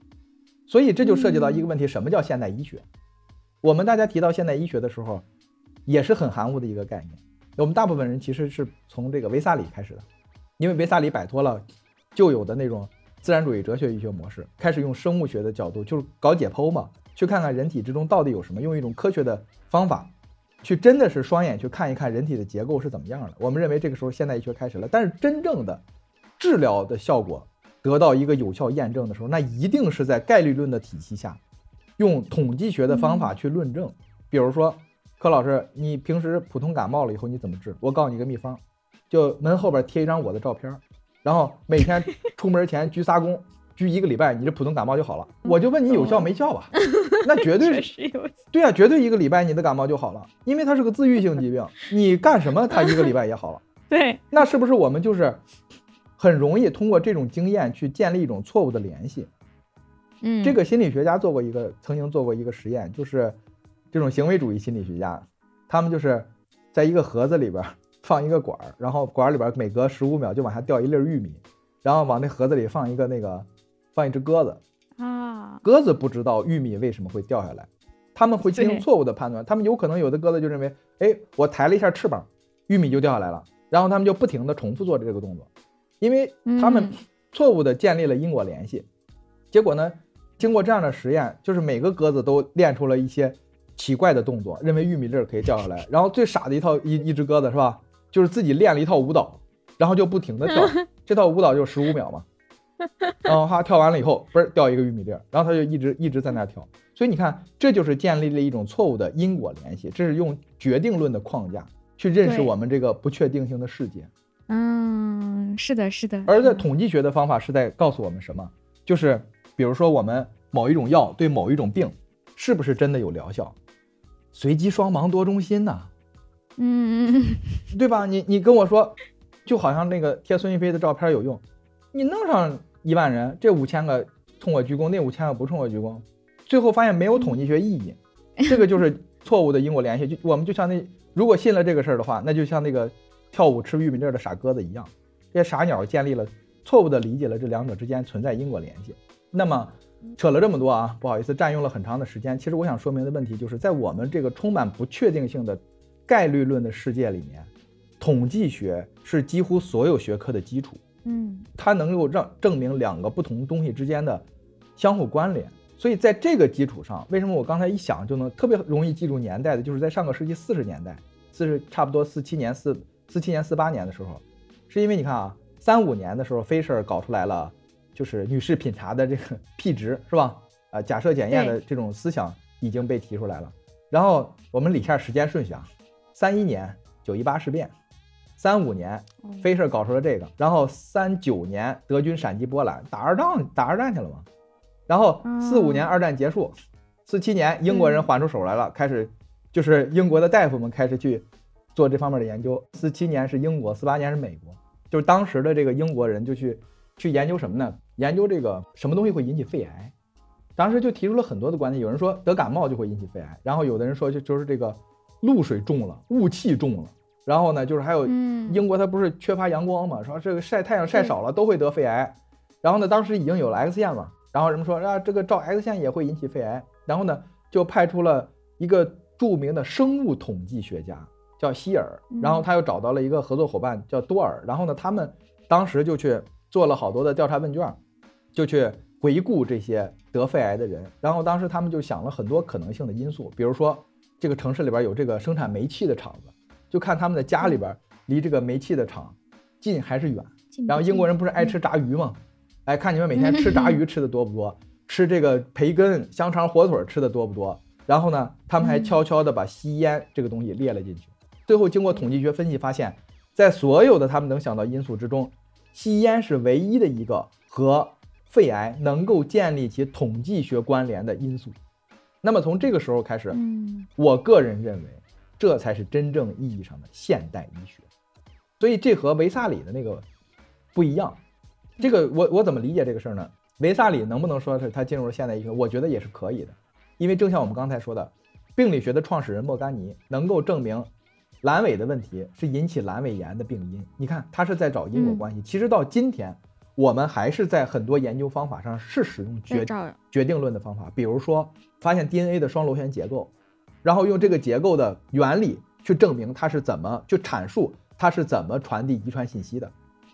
所以这就涉及到一个问题：什么叫现代医学？我们大家提到现代医学的时候，也是很含糊的一个概念。我们大部分人其实是从这个维萨里开始的，因为维萨里摆脱了旧有的那种自然主义哲学医学模式，开始用生物学的角度，就是搞解剖嘛，去看看人体之中到底有什么，用一种科学的方法，去真的是双眼去看一看人体的结构是怎么样的。我们认为这个时候现代医学开始了，但是真正的治疗的效果得到一个有效验证的时候，那一定是在概率论的体系下，用统计学的方法去论证。比如说，柯老师，你平时普通感冒了以后你怎么治？我告诉你一个秘方，就门后边贴一张我的照片，然后每天出门前鞠仨躬，鞠一个礼拜，你这普通感冒就好了。我就问你有效没效吧？那绝对是。对啊，绝对一个礼拜你的感冒就好了，因为它是个自愈性疾病，你干什么它一个礼拜也好了。对，那是不是我们就是很容易通过这种经验去建立一种错误的联系？嗯，这个心理学家做过一个，曾经做过一个实验，就是这种行为主义心理学家，他们就是在一个盒子里边放一个管儿，然后管儿里边每隔十五秒就往下掉一粒玉米，然后往那盒子里放一个那个放一只鸽子，啊，鸽子不知道玉米为什么会掉下来，他们会进行错误的判断，他们有可能有的鸽子就认为，哎，我抬了一下翅膀，玉米就掉下来了，然后他们就不停的重复做这个动作，因为他们嗯错误的建立了因果联系，结果呢，经过这样的实验，就是每个鸽子都练出了一些奇怪的动作，认为玉米粒儿可以掉下来，然后最傻的一套一一只鸽子是吧，就是自己练了一套舞蹈，然后就不停的跳，这套舞蹈就十五秒嘛。然后他跳完了以后，嘣儿掉一个玉米粒儿，然后他就一直一直在那儿跳。所以你看，这就是建立了一种错误的因果联系，这是用决定论的框架去认识我们这个不确定性的世界。嗯，是的，是的。而在统计学的方法是在告诉我们什么？就是比如说我们某一种药对某一种病是不是真的有疗效？随机双盲多中心呐、嗯嗯 对吧？你你跟我说，就好像那个贴孙一飞的照片有用，你弄上一万人，这五千个冲我鞠躬，那五千个不冲我鞠躬，最后发现没有统计学意义，这个就是错误的因果联系。就我们就像那如果信了这个事儿的话，那就像那个跳舞吃玉米粒儿的傻鸽子一样，这些傻鸟建立了错误的理解了这两者之间存在因果联系。那么扯了这么多啊，不好意思，占用了很长的时间。其实我想说明的问题就是在我们这个充满不确定性的概率论的世界里面，统计学是几乎所有学科的基础，嗯它能够让证明两个不同东西之间的相互关联。所以在这个基础上，为什么我刚才一想就能特别容易记住年代的，就是在上个世纪四十年代，四十差不多四七年、四四七年、四八年的时候，是因为你看啊，三五年的时候，菲舍尔搞出来了，就是女士品茶的这个 P 值是吧？啊，假设检验的这种思想已经被提出来了。然后我们理一下时间顺序啊，三一年九一八事变，三五年菲舍尔搞出了这个，然后三九年德军闪击波兰，打二仗打二战去了嘛。然后四五年二战结束，四七年英国人还出手来了，开始就是英国的大夫们开始去做这方面的研究。四七年是英国，四八年是美国，就是当时的这个英国人就去去研究什么呢？研究这个什么东西会引起肺癌。当时就提出了很多的观点，有人说得感冒就会引起肺癌，然后有的人说就就是这个露水重了，雾气重了，然后呢就是还有英国它不是缺乏阳光嘛，说这个晒太阳晒少了都会得肺癌，然后呢当时已经有了 X 线了，然后人们说啊这个照 X 线也会引起肺癌，然后呢就派出了一个著名的生物统计学家叫希尔，然后他又找到了一个合作伙伴叫多尔，然后呢他们当时就去做了好多的调查问卷，就去。回顾这些得肺癌的人，然后当时他们就想了很多可能性的因素，比如说这个城市里边有这个生产煤气的厂子，就看他们的家里边离这个煤气的厂近还是远。然后英国人不是爱吃炸鱼吗？哎，看你们每天吃炸鱼吃的多不多，吃这个培根、香肠、火腿吃的多不多？然后呢，他们还悄悄的把吸烟这个东西列了进去。最后经过统计学分析发现，在所有的他们能想到因素之中，吸烟是唯一的一个和。肺癌能够建立起统计学关联的因素，那么从这个时候开始，嗯，我个人认为，这才是真正意义上的现代医学。所以这和维萨里的那个不一样。这个我我怎么理解这个事儿呢？维萨里能不能说是他进入了现代医学？我觉得也是可以的，因为正像我们刚才说的，病理学的创始人莫甘尼能够证明阑尾的问题是引起阑尾炎的病因。你看他是在找因果关系。其实到今天。我们还是在很多研究方法上是使用决决定论的方法，比如说发现 DNA 的双螺旋结构，然后用这个结构的原理去证明它是怎么去阐述它是怎么传递遗传信息的。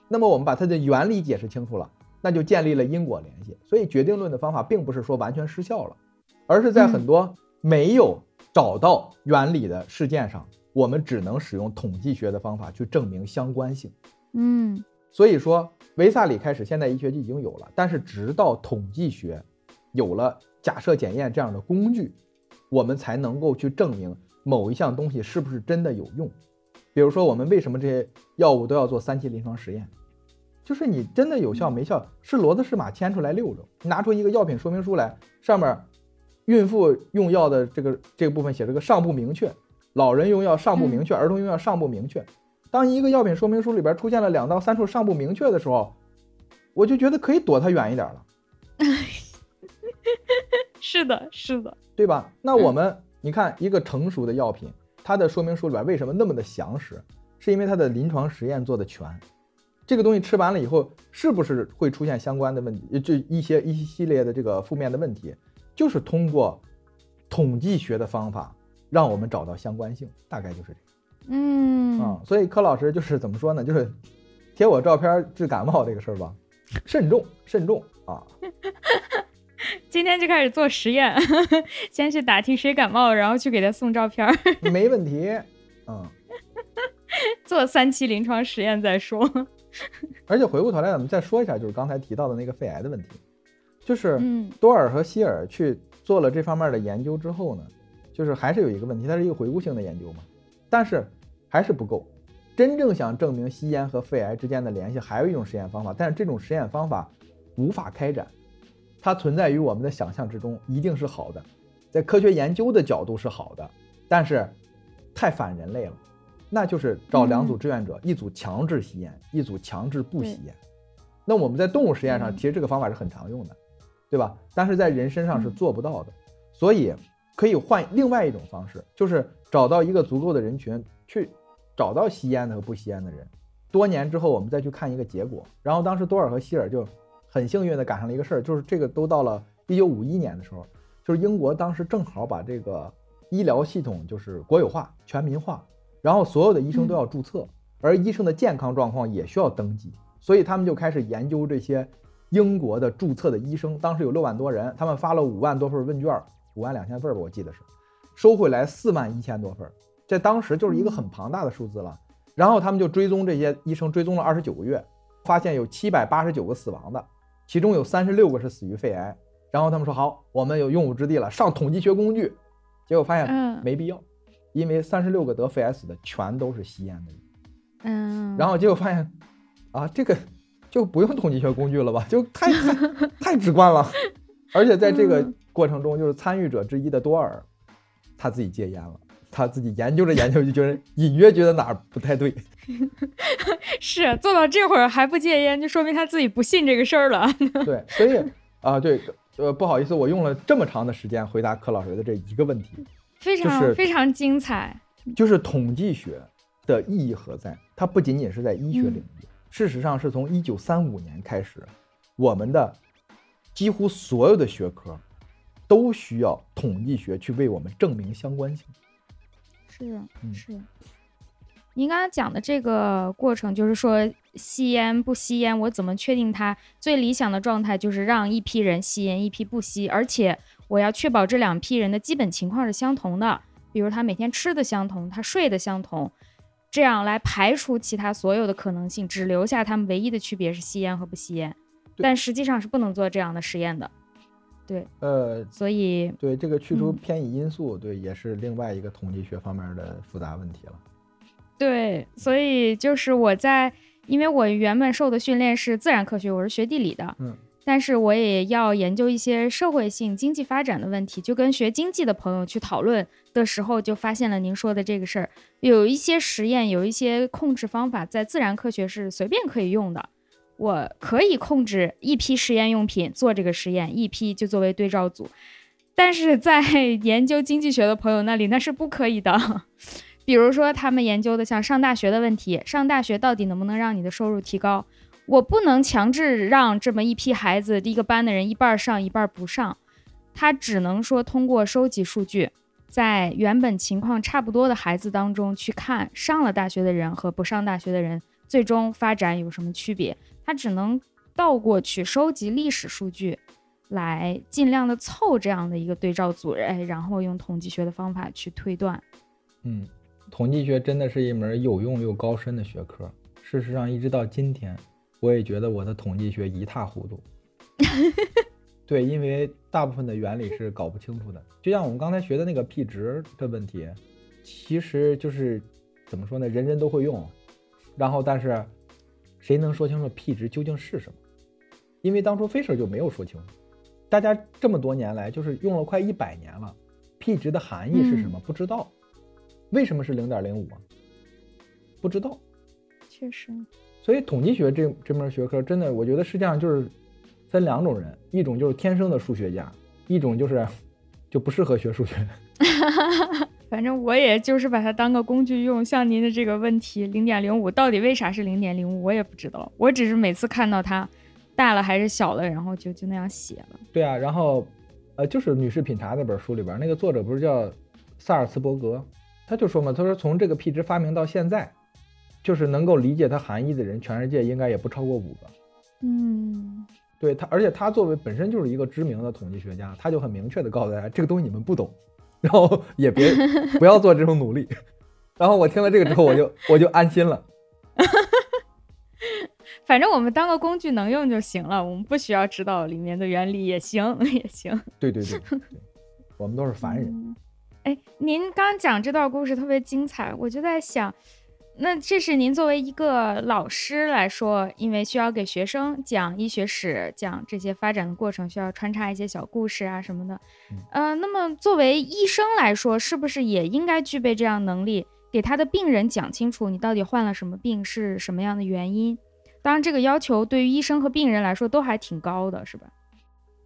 那么我们把它的原理解释清楚了，那就建立了因果联系。所以决定论的方法并不是说完全失效了，而是在很多没有找到原理的事件上，我们只能使用统计学的方法去证明相关性。嗯。所以说，维萨里开始，现代医学就已经有了。但是，直到统计学有了假设检验这样的工具，我们才能够去证明某一项东西是不是真的有用。比如说，我们为什么这些药物都要做三期临床实验？就是你真的有效没效，是骡子是马牵出来遛着。拿出一个药品说明书来，上面孕妇用药的这个这个部分写了个尚不明确，老人用药尚不明确，儿童用药尚不明确。当一个药品说明书里边出现了两到三处尚不明确的时候，我就觉得可以躲它远一点了。是的，是的，对吧？那我们你看一个成熟的药品，它的说明书里边为什么那么的详实？是因为它的临床实验做的全。这个东西吃完了以后，是不是会出现相关的问题？就一些一系列的这个负面的问题，就是通过统计学的方法让我们找到相关性，大概就是这个。嗯啊，所以柯老师就是怎么说呢？就是贴我照片治感冒这个事儿吧，慎重慎重啊！今天就开始做实验，先去打听谁感冒，然后去给他送照片。没问题，嗯，做三期临床实验再说。而且回过头来，咱们再说一下，就是刚才提到的那个肺癌的问题，就是多尔和希尔去做了这方面的研究之后呢，就是还是有一个问题，它是一个回顾性的研究嘛，但是。还是不够，真正想证明吸烟和肺癌之间的联系，还有一种实验方法，但是这种实验方法无法开展，它存在于我们的想象之中，一定是好的，在科学研究的角度是好的，但是太反人类了，那就是找两组志愿者，一组强制吸烟，一组强制不吸烟。那我们在动物实验上，其实这个方法是很常用的，对吧？但是在人身上是做不到的，所以可以换另外一种方式，就是找到一个足够的人群去。找到吸烟的和不吸烟的人，多年之后我们再去看一个结果。然后当时多尔和希尔就很幸运的赶上了一个事儿，就是这个都到了一九五一年的时候，就是英国当时正好把这个医疗系统就是国有化、全民化，然后所有的医生都要注册，而医生的健康状况也需要登记，所以他们就开始研究这些英国的注册的医生。当时有六万多人，他们发了五万多份问卷，五万两千份吧，我记得是，收回来四万一千多份。这当时就是一个很庞大的数字了，然后他们就追踪这些医生，追踪了二十九个月，发现有七百八十九个死亡的，其中有三十六个是死于肺癌。然后他们说好，我们有用武之地了，上统计学工具。结果发现没必要，因为三十六个得肺癌死的全都是吸烟的人。嗯，然后结果发现，啊，这个就不用统计学工具了吧？就太太 太直观了。而且在这个过程中，就是参与者之一的多尔，他自己戒烟了。他自己研究着研究就觉得隐约觉得哪儿不太对。是做到这会儿还不戒烟，就说明他自己不信这个事儿了。对，所以啊，对。呃，不好意思，我用了这么长的时间回答柯老师的这一个问题，非常非常精彩。就是统计学的意义何在？它不仅仅是在医学领域，事实上是从一九三五年开始，我们的几乎所有的学科都需要统计学去为我们证明相关性。是的是的。您刚刚讲的这个过程，就是说吸烟不吸烟，我怎么确定它最理想的状态？就是让一批人吸烟，一批不吸，而且我要确保这两批人的基本情况是相同的，比如他每天吃的相同，他睡的相同，这样来排除其他所有的可能性，只留下他们唯一的区别是吸烟和不吸烟。但实际上是不能做这样的实验的。对，呃，所以对这个去除偏移因素，对，也是另外一个统计学方面的复杂问题了。对，所以就是我在，因为我原本受的训练是自然科学，我是学地理的，嗯，但是我也要研究一些社会性、经济发展的问题，就跟学经济的朋友去讨论的时候，就发现了您说的这个事儿，有一些实验，有一些控制方法，在自然科学是随便可以用的，我可以控制一批实验用品做这个实验，一批就作为对照组，但是在 研究经济学的朋友那里，那是不可以的。比如说，他们研究的像上大学的问题，上大学到底能不能让你的收入提高？我不能强制让这么一批孩子，第一个班的人一半上一半不上，他只能说通过收集数据，在原本情况差不多的孩子当中去看上了大学的人和不上大学的人最终发展有什么区别。他只能倒过去收集历史数据，来尽量的凑这样的一个对照组，哎，然后用统计学的方法去推断。嗯。统计学真的是一门有用又高深的学科。事实上，一直到今天，我也觉得我的统计学一塌糊涂。对，因为大部分的原理是搞不清楚的。就像我们刚才学的那个 p 值的问题，其实就是怎么说呢？人人都会用，然后但是谁能说清楚 p 值究竟是什么？因为当初 Fisher 就没有说清楚。大家这么多年来，就是用了快一百年了，p 值的含义是什么？不知道。为什么是零点零五啊？不知道，确实。所以统计学这这门学科真的，我觉得世界上就是分两种人，一种就是天生的数学家，一种就是 就不适合学数学。反正我也就是把它当个工具用。像您的这个问题，零点零五到底为啥是零点零五，我也不知道。我只是每次看到它大了还是小了，然后就就那样写了。对啊，然后呃，就是《女士品茶》那本书里边那个作者不是叫萨尔茨伯格？他就说嘛，他说从这个 p 值发明到现在，就是能够理解它含义的人，全世界应该也不超过五个。嗯，对他，而且他作为本身就是一个知名的统计学家，他就很明确的告诉大家，这个东西你们不懂，然后也别 不要做这种努力。然后我听了这个之后，我就我就安心了。反正我们当个工具能用就行了，我们不需要知道里面的原理也行 也行。对对对，我们都是凡人。哎，您刚讲这段故事特别精彩，我就在想，那这是您作为一个老师来说，因为需要给学生讲医学史，讲这些发展的过程，需要穿插一些小故事啊什么的。呃，那么作为医生来说，是不是也应该具备这样能力，给他的病人讲清楚你到底患了什么病，是什么样的原因？当然，这个要求对于医生和病人来说都还挺高的，是吧？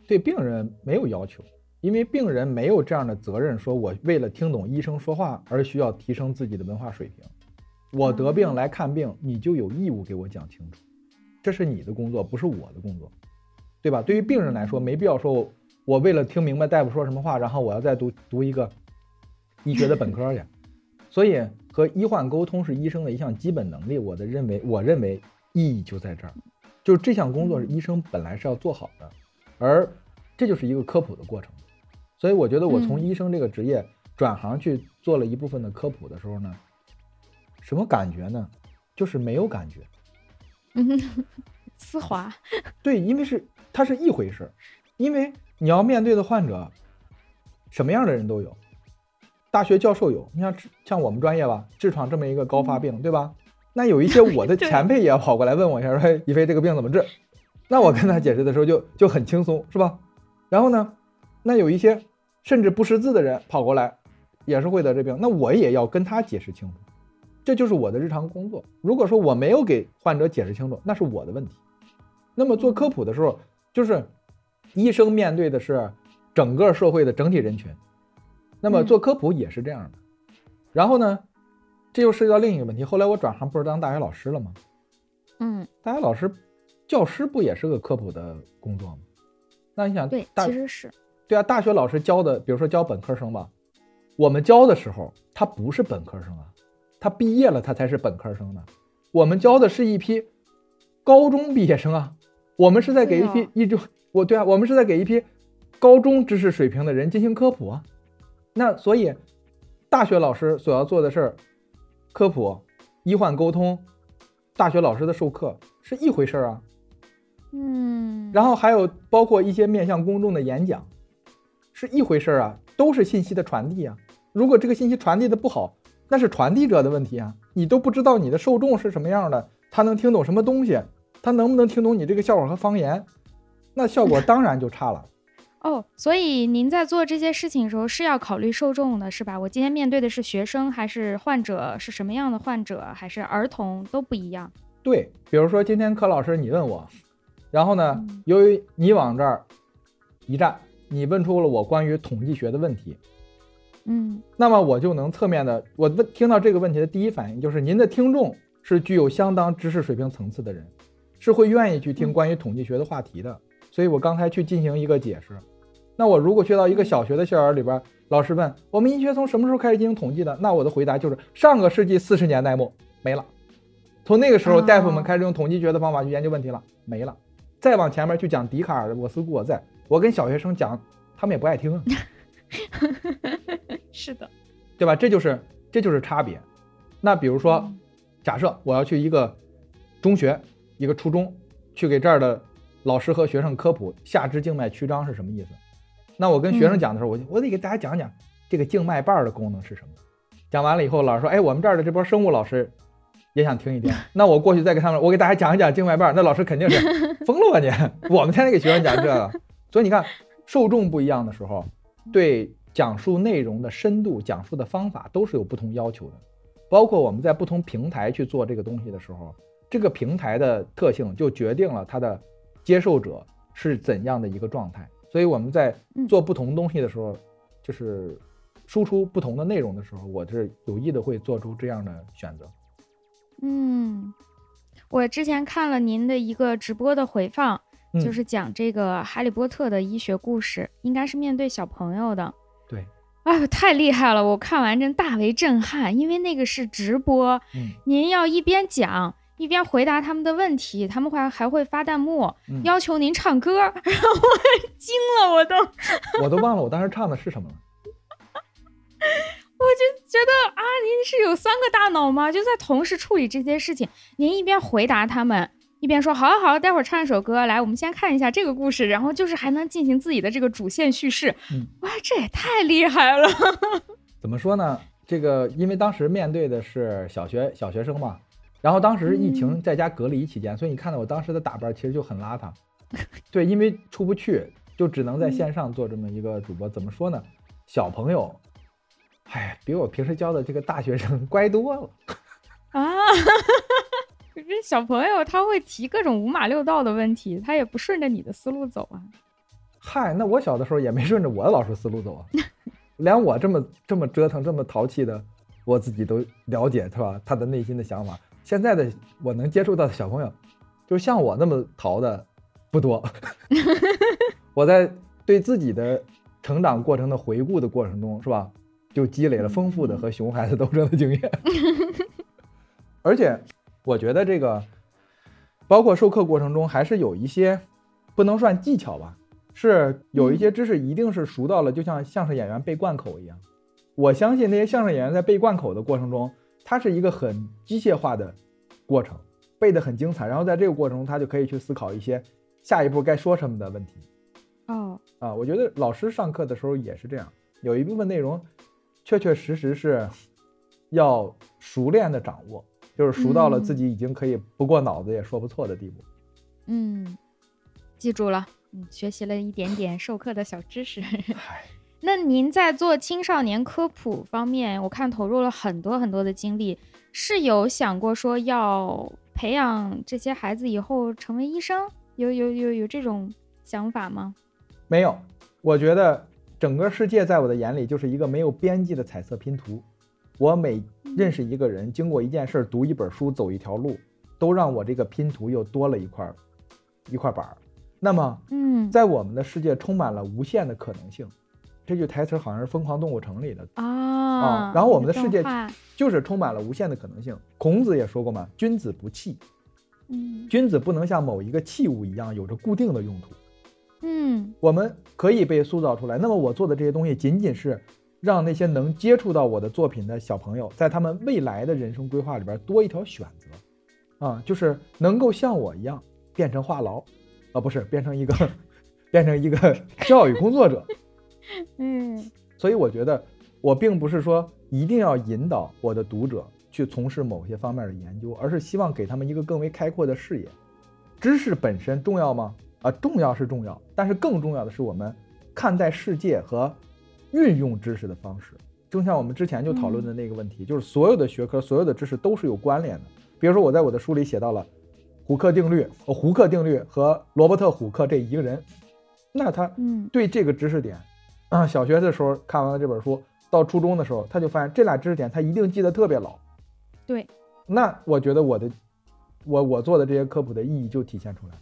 对病人没有要求。因为病人没有这样的责任，说我为了听懂医生说话而需要提升自己的文化水平。我得病来看病，你就有义务给我讲清楚，这是你的工作，不是我的工作，对吧？对于病人来说，没必要说，我为了听明白大夫说什么话，然后我要再读读一个医学的本科去。所以和医患沟通是医生的一项基本能力。我的认为，我认为意义就在这儿，就是这项工作是医生本来是要做好的，而这就是一个科普的过程。所以我觉得，我从医生这个职业转行去做了一部分的科普的时候呢，什么感觉呢？就是没有感觉。嗯，丝滑。对，因为是它是一回事儿，因为你要面对的患者，什么样的人都有，大学教授有，你像像我们专业吧，痔疮这么一个高发病，对吧？那有一些我的 前辈也要跑过来问我一下，说一飞这个病怎么治？那我跟他解释的时候就就很轻松，是吧？然后呢，那有一些甚至不识字的人跑过来，也是会得这病，那我也要跟他解释清楚，这就是我的日常工作。如果说我没有给患者解释清楚，那是我的问题。那么做科普的时候，就是医生面对的是整个社会的整体人群，那么做科普也是这样的。然后呢？这又涉及到另一个问题。后来我转行不是当大学老师了吗？嗯，大学老师、教师不也是个科普的工作吗？那你想，对，其实是对啊。大学老师教的，比如说教本科生吧，我们教的时候他不是本科生啊，他毕业了他才是本科生呢。我们教的是一批高中毕业生啊，我们是在给一批一种，我对啊，我们是在给一批高中知识水平的人进行科普啊。那所以，大学老师所要做的事儿。科普、医患沟通，大学老师的授课是一回事儿啊。嗯，然后还有包括一些面向公众的演讲，是一回事儿啊，都是信息的传递啊。如果这个信息传递的不好，那是传递者的问题啊。你都不知道你的受众是什么样的，他能听懂什么东西，他能不能听懂你这个笑话和方言，那效果当然就差了。哦，所以您在做这些事情的时候是要考虑受众的，是吧？我今天面对的是学生还是患者？是什么样的患者？还是儿童都不一样。对，比如说今天柯老师你问我，然后呢，由于你往这儿一站，你问出了我关于统计学的问题，嗯，那么我就能侧面的，我问听到这个问题的第一反应就是您的听众是具有相当知识水平层次的人，是会愿意去听关于统计学的话题的，所以我刚才去进行一个解释。那我如果去到一个小学的校园里边，老师问我们医学从什么时候开始进行统计的？那我的回答就是上个世纪四十年代末没了。从那个时候，大夫们开始用统计学的方法去研究问题了，没了。再往前面去讲笛卡尔的“我思故我在”，我跟小学生讲，他们也不爱听。是的，对吧？这就是这就是差别。那比如说，假设我要去一个中学、一个初中，去给这儿的老师和学生科普下肢静脉曲张是什么意思。那我跟学生讲的时候，我我得给大家讲讲这个静脉瓣的功能是什么。讲完了以后，老师说：“哎，我们这儿的这波生物老师也想听一听。”那我过去再给他们，我给大家讲一讲静脉瓣。那老师肯定是疯了吧你？我们天天给学生讲这个，所以你看，受众不一样的时候，对讲述内容的深度、讲述的方法都是有不同要求的。包括我们在不同平台去做这个东西的时候，这个平台的特性就决定了它的接受者是怎样的一个状态。所以我们在做不同东西的时候，就是输出不同的内容的时候，我是有意的会做出这样的选择。嗯，我之前看了您的一个直播的回放，就是讲这个《哈利波特》的医学故事，应该是面对小朋友的。对，哎呦，太厉害了！我看完真大为震撼，因为那个是直播，您要一边讲。一边回答他们的问题，他们会还会发弹幕，要求您唱歌，然 后我惊了，我都 我都忘了我当时唱的是什么了。我就觉得啊，您是有三个大脑吗？就在同时处理这些事情。您一边回答他们，一边说：“好，好，待会儿唱一首歌。”来，我们先看一下这个故事，然后就是还能进行自己的这个主线叙事。哇，这也太厉害了！怎么说呢？这个因为当时面对的是小学小学生嘛。然后当时疫情在家隔离期间，所以你看到我当时的打扮其实就很邋遢。对，因为出不去，就只能在线上做这么一个主播。怎么说呢？小朋友，哎，比我平时教的这个大学生 乖多了。啊，可是小朋友他会提各种五马六道的问题，他也不顺着你的思路走啊。嗨，那我小的时候也没顺着我的老师思路走啊。连我这么这么折腾、这么淘气的，我自己都了解，是吧？他的内心的想法。现在的我能接触到的小朋友，就像我那么淘的不多。我在对自己的成长过程的回顾的过程中，是吧，就积累了丰富的和熊孩子斗争的经验。而且，我觉得这个，包括授课过程中，还是有一些不能算技巧吧，是有一些知识一定是熟到了，就像相声演员背贯口一样。我相信那些相声演员在背贯口的过程中。它是一个很机械化的过程，背得很精彩，然后在这个过程中，他就可以去思考一些下一步该说什么的问题。哦，啊，我觉得老师上课的时候也是这样，有一部分内容确确实实是要熟练的掌握，就是熟到了自己已经可以不过脑子也说不错的地步。嗯，记住了，嗯，学习了一点点授课的小知识。嗨，那您在做青少年科普方面，我看投入了很多很多的精力，是有想过说要培养这些孩子以后成为医生？有有有有这种想法吗？没有，我觉得整个世界在我的眼里就是一个没有边际的彩色拼图。我每认识一个人，经过一件事儿，读一本书，走一条路，都让我这个拼图又多了一块一块板儿。那么，嗯在我们的世界充满了无限的可能性。这句台词好像是《疯狂动物城》里的，啊然后我们的世界就是充满了无限的可能性。孔子也说过嘛，君子不器，嗯君子不能像某一个器物一样有着固定的用途。嗯我们可以被塑造出来。那么我做的这些东西，仅仅是让那些能接触到我的作品的小朋友，在他们未来的人生规划里边多一条选择，啊，就是能够像我一样变成话痨，啊，不是变成一个 变成一个 教育工作者。嗯 所以我觉得，我并不是说一定要引导我的读者去从事某些方面的研究，而是希望给他们一个更为开阔的视野。知识本身重要吗？啊，重要是重要，但是更重要的是我们看待世界和运用知识的方式。就像我们之前就讨论的那个问题，就是所有的学科、所有的知识都是有关联的。比如说，我在我的书里写到了胡克定律，呃，胡克定律和罗伯特·虎克这一个人，那他嗯对这个知识点，啊，小学的时候看完了这本书，到初中的时候，他就发现这俩知识点他一定记得特别牢。对，那我觉得我的，我我做的这些科普的意义就体现出来了，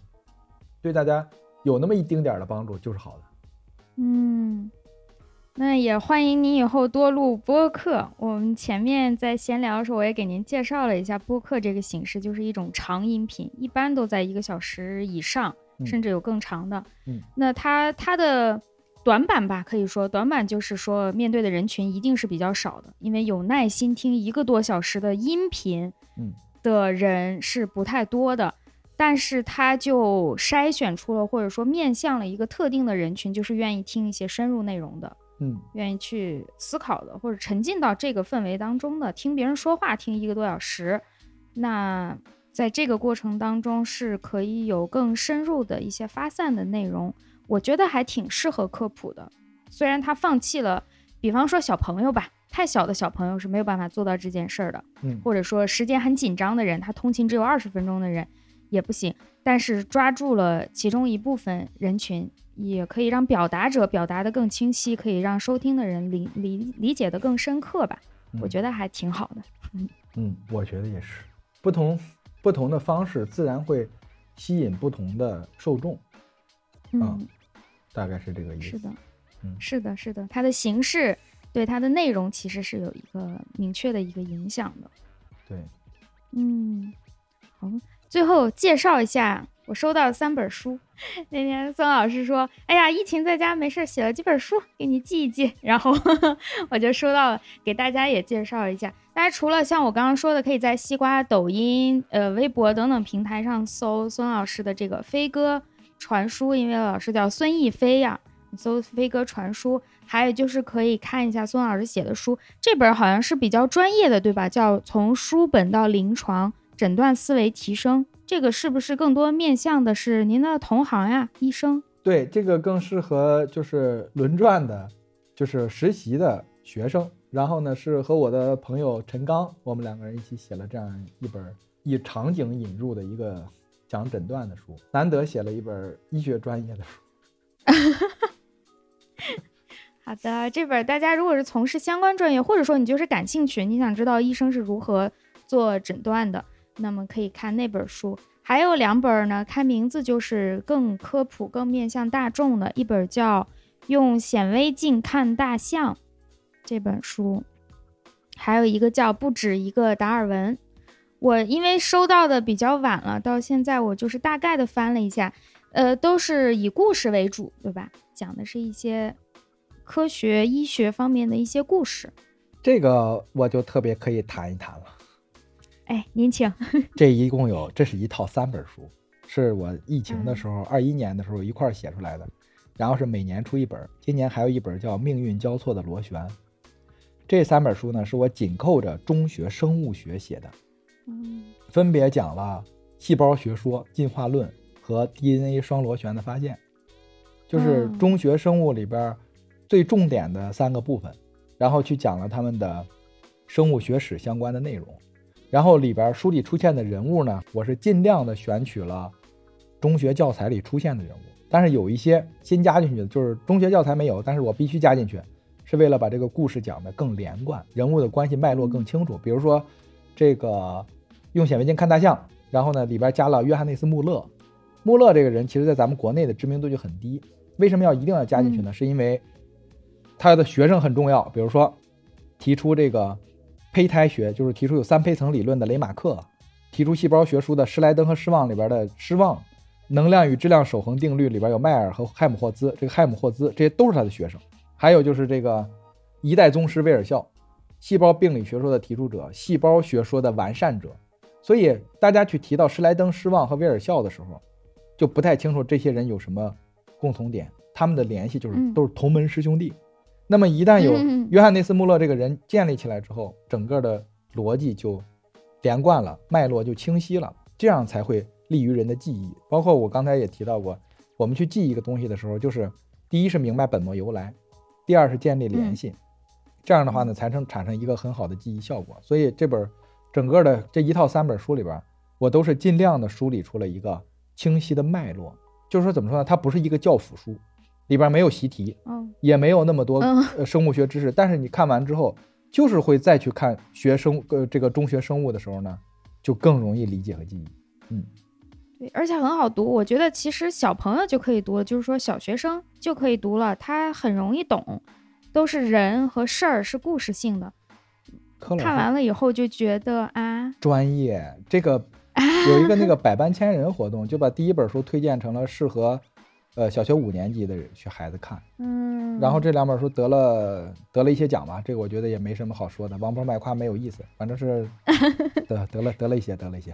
对大家有那么一丁点儿的帮助就是好的。嗯，那也欢迎您以后多录播客。我们前面在闲聊的时候，我也给您介绍了一下播客这个形式，就是一种长音频，一般都在一个小时以上，嗯甚至有更长的。嗯，那它它的短板吧，可以说短板就是说面对的人群一定是比较少的，因为有耐心听一个多小时的音频，嗯的人是不太多的。但是它就筛选出了，或者说面向了一个特定的人群，就是愿意听一些深入内容的，嗯愿意去思考的，或者沉浸到这个氛围当中的，听别人说话听一个多小时，那在这个过程当中是可以有更深入的一些发散的内容，我觉得还挺适合科普的。虽然他放弃了，比方说小朋友吧，太小的小朋友是没有办法做到这件事儿的，嗯或者说时间很紧张的人，他通勤只有二十分钟的人也不行。但是抓住了其中一部分人群，也可以让表达者表达的更清晰，可以让收听的人理理理解的更深刻吧。我觉得还挺好的。嗯嗯，我觉得也是，不同不同的方式自然会吸引不同的受众，嗯，大概是这个意思。是的，嗯是的，是的，它的形式对它的内容其实是有一个明确的一个影响的。对，嗯，好，最后介绍一下我收到的三本书。那天孙老师说：“哎呀，疫情在家没事写了几本书，给你寄一寄。”然后 我就收到了，给大家也介绍一下。大家除了像我刚刚说的，可以在西瓜、抖音、呃、微博等等平台上搜孙老师的这个《飞鸽传书》，因为老师叫孙逸飞呀，你搜《飞鸽传书》。还有就是可以看一下孙老师写的书，这本好像是比较专业的，对吧？叫《从书本到临床诊断思维提升》，这个是不是更多面向的是您的同行呀，医生？对，这个更适合就是轮转的，就是实习的学生。然后呢，是和我的朋友陈刚，我们两个人一起写了这样一本以场景引入的一个讲诊断的书，难得写了一本医学专业的书。好的，这本大家如果是从事相关专业，或者说你就是感兴趣，你想知道医生是如何做诊断的，那么可以看那本书。还有两本呢，看名字就是更科普、更面向大众的，一本叫《用显微镜看大象》这本书，还有一个叫《不止一个达尔文》。我因为收到的比较晚了，到现在我就是大概的翻了一下，呃，都是以故事为主，对吧？讲的是一些科学、医学方面的一些故事。这个我就特别可以谈一谈了。哎，您请。这一共有，这是一套三本书，是我疫情的时候，二一年的时候一块儿写出来的。然后是每年出一本，今年还有一本叫《命运交错的螺旋》。这三本书呢，是我紧扣着中学生物学写的，嗯分别讲了细胞学说、进化论和 DNA 双螺旋的发现，就是嗯中学生物里边最重点的三个部分，然后去讲了他们的生物学史相关的内容。然后里边书里出现的人物呢，我是尽量的选取了中学教材里出现的人物，但是有一些新加进去的，就是中学教材没有，但是我必须加进去，是为了把这个故事讲得更连贯，人物的关系脉络更清楚。比如说这个用显微镜看大象，然后呢里边加了约翰内斯·穆勒，穆勒这个人其实在咱们国内的知名度就很低，为什么要一定要加进去呢？是因为他的学生很重要，比如说提出这个胚胎学，就是提出有三胚层理论的雷马克，提出细胞学书的施莱登和施旺里边的施旺，能量与质量守恒定律里边有迈尔和亥姆霍兹，这个亥姆霍兹这些都是他的学生。还有就是这个一代宗师威尔肖，细胞病理学说的提出者，细胞学说的完善者。所以大家去提到施莱登、施旺和威尔肖的时候，就不太清楚这些人有什么共同点，他们的联系就是嗯都是同门师兄弟。那么一旦有嗯约翰内斯·穆勒这个人建立起来之后，整个的逻辑就连贯了，脉络就清晰了，这样才会利于人的记忆。包括我刚才也提到过，我们去记一个东西的时候，就是第一是明白本末由来，第二是建立联系，这样的话呢，才能产生一个很好的记忆效果。所以这本整个的这一套三本书里边，我都是尽量的梳理出了一个清晰的脉络。就是说怎么说呢？它不是一个教辅书，里边没有习题，嗯，也没有那么多嗯呃生物学知识，但是你看完之后，就是会再去看学生呃这个中学生物的时候呢，就更容易理解和记忆。嗯对，而且很好读。我觉得其实小朋友就可以读了，就是说小学生就可以读了，他很容易懂，都是人和事儿，是故事性的。看完了以后就觉得啊，专业，这个有一个那个百般千人活动，就把第一本书推荐成了适合呃小学五年级的学孩子看，嗯，然后这两本书得了得了一些奖吧，这个我觉得也没什么好说的，王婆卖瓜没有意思，反正是 得得了得了一些得了一些。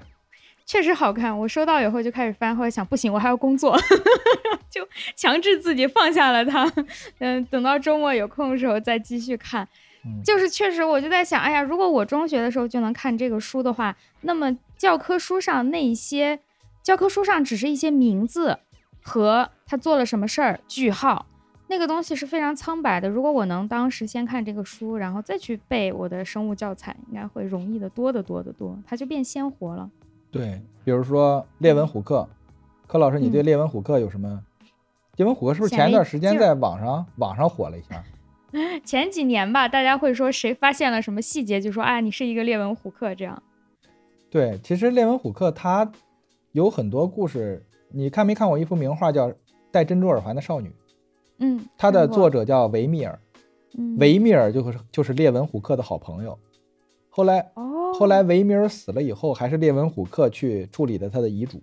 确实好看。我收到以后就开始翻，后来想不行，我还要工作，就强制自己放下了它。嗯，等到周末有空的时候再继续看。嗯，就是确实，我就在想，哎呀，如果我中学的时候就能看这个书的话，那么教科书上那一些，教科书上只是一些名字和他做了什么事儿，句号，那个东西是非常苍白的。如果我能当时先看这个书，然后再去背我的生物教材，应该会容易的多得多得多，它就变鲜活了。对，比如说列文虎克，柯老师，你对列文虎克有什么？列文虎克是不是前一段时间在网上网上火了一下？前几年吧，大家会说谁发现了什么细节，就说啊，你是一个列文虎克这样。对，其实列文虎克他有很多故事，你看没看过一幅名画叫《戴珍珠耳环的少女》？嗯，它的作，者叫维米尔，嗯维米尔就是就是列文虎克的好朋友。后来哦，后来维米尔死了以后，还是列文虎克去处理的他的遗嘱。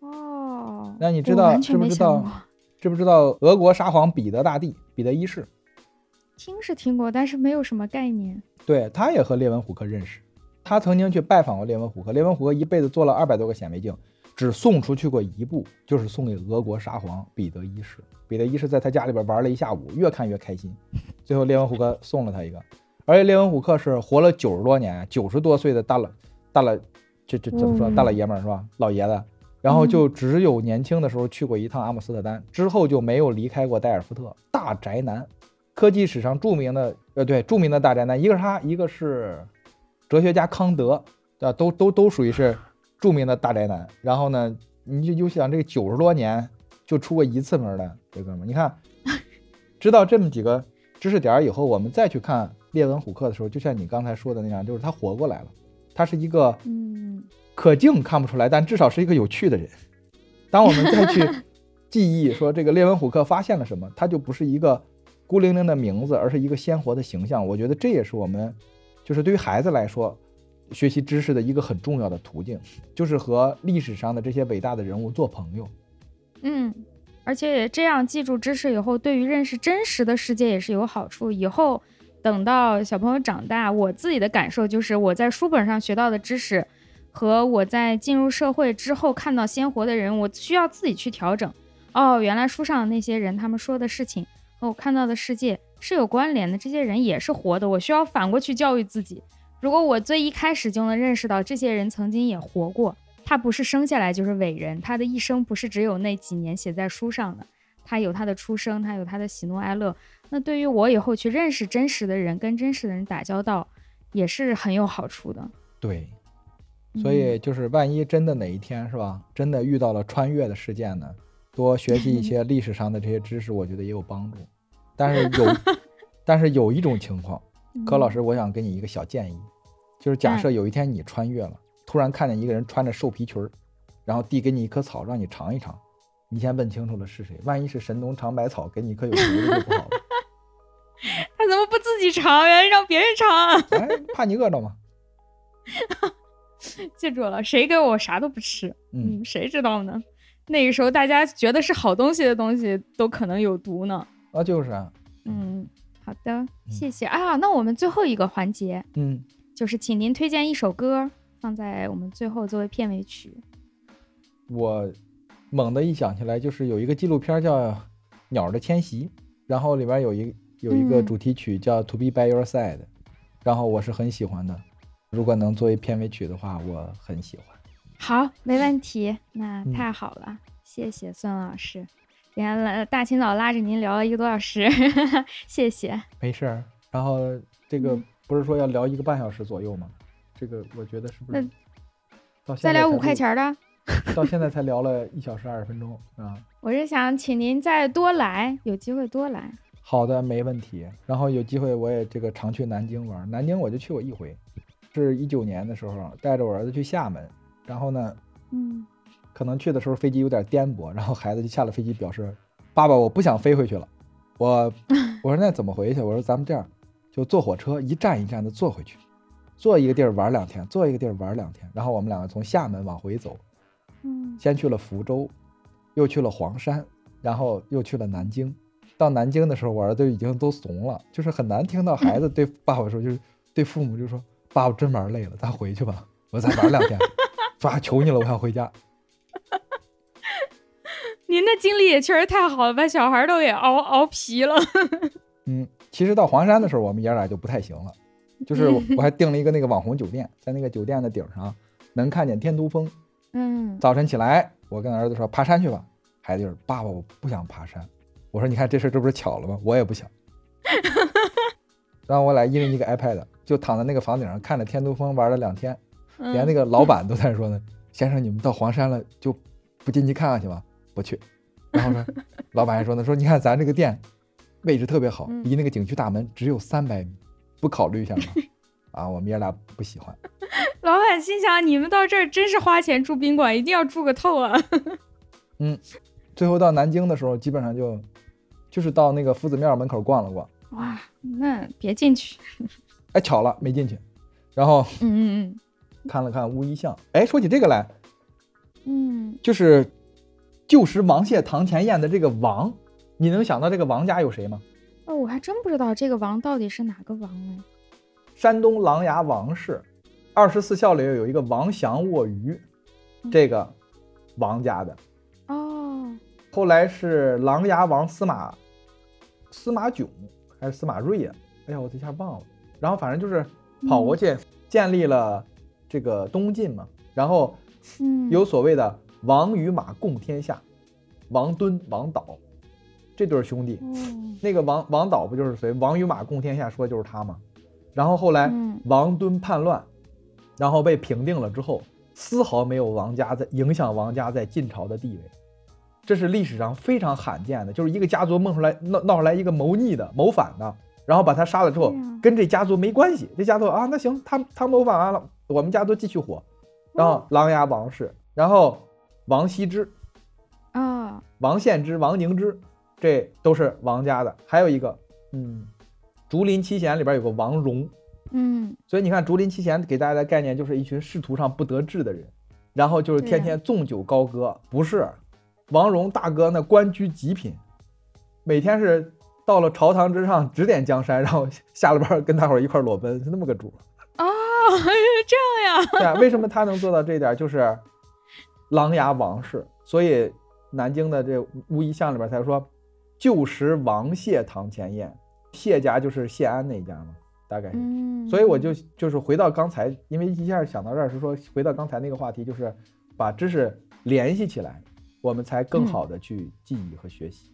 哦，那你知道知不知道知不知道俄国沙皇彼得大帝彼得一世？听是听过，但是没有什么概念。对，他也和列文虎克认识，他曾经去拜访过列文虎克。列文虎克一辈子做了二百多个显微镜，只送出去过一部，就是送给俄国沙皇彼得一世。彼得一世在他家里边玩了一下午，越看越开心，最后列文虎克送了他一个。而且列文虎克是活了九十多年，九十多岁的大老大老，这这怎么说？嗯大老爷们儿是吧？老爷子。然后就只有年轻的时候去过一趟阿姆斯特丹，之后就没有离开过代尔夫特。大宅男，科技史上著名的呃对著名的大宅男，一个是他，一个是哲学家康德，对吧？都都都属于是著名的大宅男。然后呢，你就就想这个九十多年就出过一次门的这哥们儿，你看，知道这么几个知识点以后，我们再去看列文虎克的时候，就像你刚才说的那样，就是他活过来了，他是一个嗯可敬看不出来，但至少是一个有趣的人。当我们再去记忆说这个列文虎克发现了什么，他就不是一个孤零零的名字，而是一个鲜活的形象。我觉得这也是我们，就是对于孩子来说，学习知识的一个很重要的途径，就是和历史上的这些伟大的人物做朋友。嗯，而且这样记住知识以后，对于认识真实的世界也是有好处。以后等到小朋友长大，我自己的感受就是我在书本上学到的知识，和我在进入社会之后看到鲜活的人，我需要自己去调整。哦，原来书上的那些人他们说的事情和我看到的世界是有关联的，这些人也是活的，我需要反过去教育自己。如果我最一开始就能认识到这些人曾经也活过，他不是生下来就是伟人，他的一生不是只有那几年写在书上的，他有他的出生，他有他的喜怒哀乐。那对于我以后去认识真实的人，跟真实的人打交道，也是很有好处的。对，所以就是万一真的哪一天是吧，真的遇到了穿越的事件呢，多学习一些 历史上的这些知识，我觉得也有帮助。但是有，但是有一种情况，柯老师，我想给你一个小建议，就是假设有一天你穿越了，突然看见一个人穿着兽皮裙儿，然后递给你一棵草，让你尝一尝，你先问清楚了是谁，万一是神农尝百草，给你一颗有毒的就不好了。他怎么不自己尝呀？让别人尝？哎，怕你饿着吗？记住了，谁给我啥都不吃。嗯嗯，谁知道呢？那个时候大家觉得是好东西的东西，都可能有毒呢。啊，就是啊，嗯，好的，谢谢啊。那我们最后一个环节嗯，就是，请您推荐一首歌放在我们最后作为片尾曲。我猛地一想起来，就是有一个纪录片叫《鸟的迁徙》，然后里边有一有一个嗯主题曲叫《To Be by Your Side》，然后我是很喜欢的。如果能作为片尾曲的话，我很喜欢。好，没问题，那嗯太好了，谢谢孙老师。今天来大清早拉着您聊了一个多小时，谢谢。没事儿。然后这个嗯不是说要聊一个半小时左右吗？这个我觉得是不是那再聊五块钱儿的，到现在才聊了一小时二十分钟啊。我是想请您再多来，有机会多来。好的，没问题。然后有机会我也这个常去南京玩，南京我就去过一回，是一九年的时候带着我儿子去厦门，然后呢，嗯，可能去的时候飞机有点颠簸，然后孩子就下了飞机表示，爸爸我不想飞回去了。我我说那怎么回去？我说咱们这样，就坐火车一站一站的坐回去，坐一个地儿玩两天，坐一个地儿玩两天，然后我们两个从厦门往回走，嗯，先去了福州，又去了黄山，然后又去了南京。到南京的时候，我儿子已经都怂了，就是很难听到孩子对爸爸说，就是对父母就说：“爸爸真玩累了，咱回去吧，我再玩两天。”说啊，求你了，我想回家。您的经历也确实太好了，把小孩都给熬熬皮了。嗯，其实到黄山的时候，我们爷俩就不太行了，就是我 我还订了一个那个网红酒店，在那个酒店的顶上能看见天都峰。嗯，早晨起来，我跟儿子说爬山去吧，孩子就是爸爸，我不想爬山。我说你看这事这不是巧了吗？我也不想。然后我俩一人一个 iPad，就躺在那个房顶上看着天都峰玩了两天，连那个个老板都在说呢，先生你们到黄山了就不进去看看去吗？不去。然后呢，老板还说呢，说你看咱这个店位置特别好，嗯离那个景区大门只有三百米，不考虑一下吗？啊，我们爷俩不喜欢。老板心想：你们到这儿真是花钱住宾馆，一定要住个透啊！嗯最后到南京的时候，基本上就就是到那个夫子庙门口逛了逛，哇，那别进去。哎，巧了没进去，然后嗯嗯看了看乌衣巷。哎，说起这个来，嗯就是旧时王谢堂前燕的这个王，你能想到这个王家有谁吗？哦，我还真不知道这个王到底是哪个王哎。山东琅琊王氏，二十四孝里有一个王祥卧鱼，这个王家的。哦，后来是琅琊王司马司马囧还是司马睿呀、哎呀，我这下忘了。然后反正就是跑过去建立了这个东晋嘛，然后嗯，有所谓的王与马共天下，王敦、王导这对兄弟。哦，那个王王导不就是谁？王与马共天下，说的就是他嘛。然后后来嗯王敦叛乱，然后被平定了之后，丝毫没有王家在影响王家在晋朝的地位，这是历史上非常罕见的，就是一个家族梦出来闹闹出来一个谋逆的、谋反的，然后把他杀了之后，跟这家族没关系，这家族啊，那行，他他谋反完了，我们家族继续火。然后琅琊王氏，然后王羲之、啊，王献之、王凝之，这都是王家的。还有一个，嗯，竹林七贤里边有个王戎，嗯所以你看竹林七贤给大家的概念就是一群仕途上不得志的人，然后就是天天纵酒高歌。不是，王戎大哥那官居极品，每天是到了朝堂之上指点江山，然后下了班跟大伙儿一块儿裸奔，是那么个主。哦，这样呀？对啊，为什么他能做到这一点？就是琅琊王氏，所以南京的这乌衣巷里边才说旧时王谢堂前燕，谢家就是谢安那家嘛，大概是。嗯，所以我就就是回到刚才，因为一下想到这儿是说回到刚才那个话题，就是把知识联系起来，我们才更好的去记忆和学习。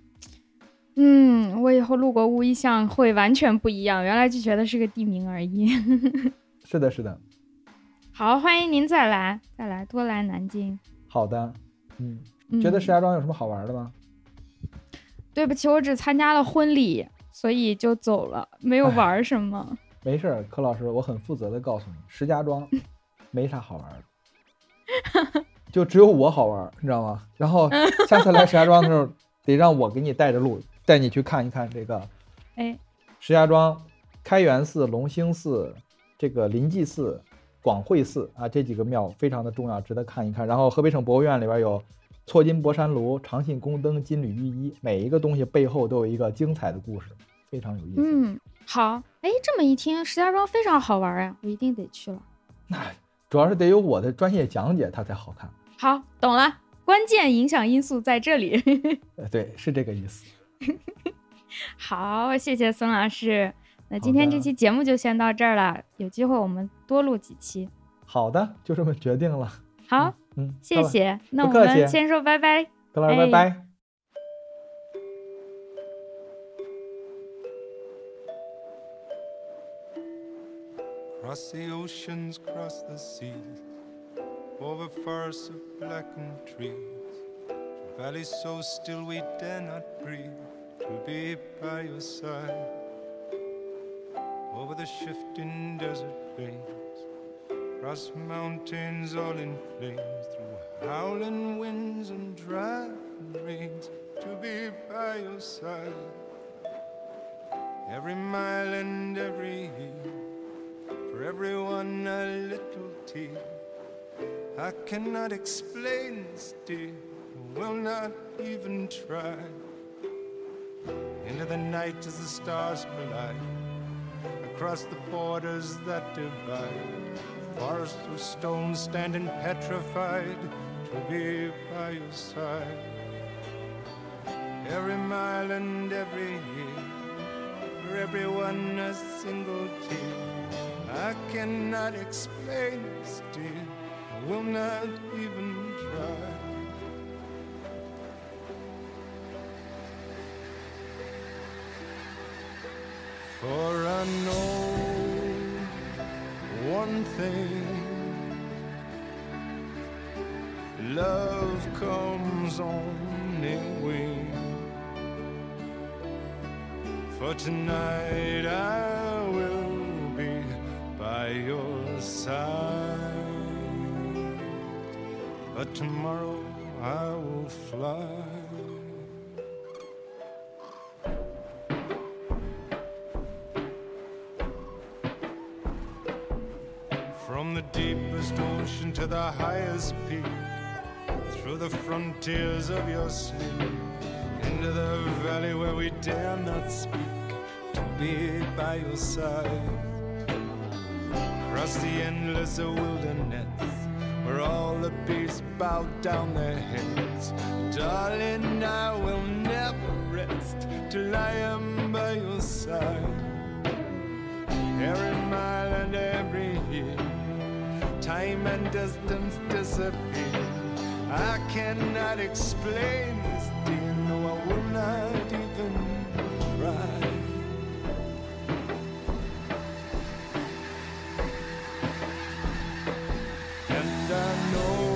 嗯，我以后路过乌衣巷会完全不一样，原来就觉得是个地名而已。是的，是的。好，欢迎您再来，再来，多来南京。好的，嗯，嗯。觉得石家庄有什么好玩的吗？对不起，我只参加了婚礼，所以就走了，没有哎。玩什么。没事儿，柯老师，我很负责的告诉你，石家庄 没啥好玩的，就只有我好玩，你知道吗？然后 下次来石家庄的时候，得让我给你带着路，带你去看一看这个哎，石家庄开元寺、隆兴寺、这个临济寺、广惠寺啊，这几个庙非常的重要，值得看一看。然后河北省博物院里边有错金博山炉、长信宫灯、金缕玉衣，每一个东西背后都有一个精彩的故事，非常有意思。嗯，好，哎，这么一听，石家庄非常好玩呀，我一定得去了。那主要是得有我的专业讲解，它才好看。好，懂了，关键影响因素在这里。呃，对，是这个意思。好，谢谢孙老师。那今天这期节目就先到这儿了，有机会我们多录几期。好的，就这么决定了。好，嗯，谢谢。那我不客气们先说拜拜。拜哎拜。Cross the oceans, cross the seas, over forests of blackened trees, to valleys so still we dare not breathe, to be by your side. Over the shifting desert plains, across mountains all in flames, through howling winds and driving rains, to be by your side. Every mile and every year for everyone a little tear. I cannot explain this, dear, will not even try. Into the night as the stars collide, across the borders that divide. Forests of stone standing petrified to be by your side. Every mile and every year, for everyone a single tear. I cannot explain this, dear. I will not even try. For I know one thing love comes on in wing. For tonight I will be by your side. But tomorrow I will fly. To the highest peak, through the frontiers of your sleep, into the valley where we dare not speak, to be by your side. Across the endless wilderness, where all the beasts bow down their heads. Darling, I will never rest till I am by your side. Every mile and every year, time and distance disappear. I cannot explain this, dear. No, I will not even try. And I know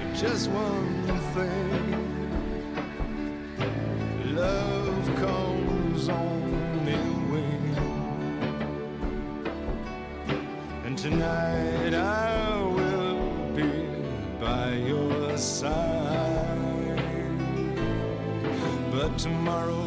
it just one tonight I will be by your side. But tomorrow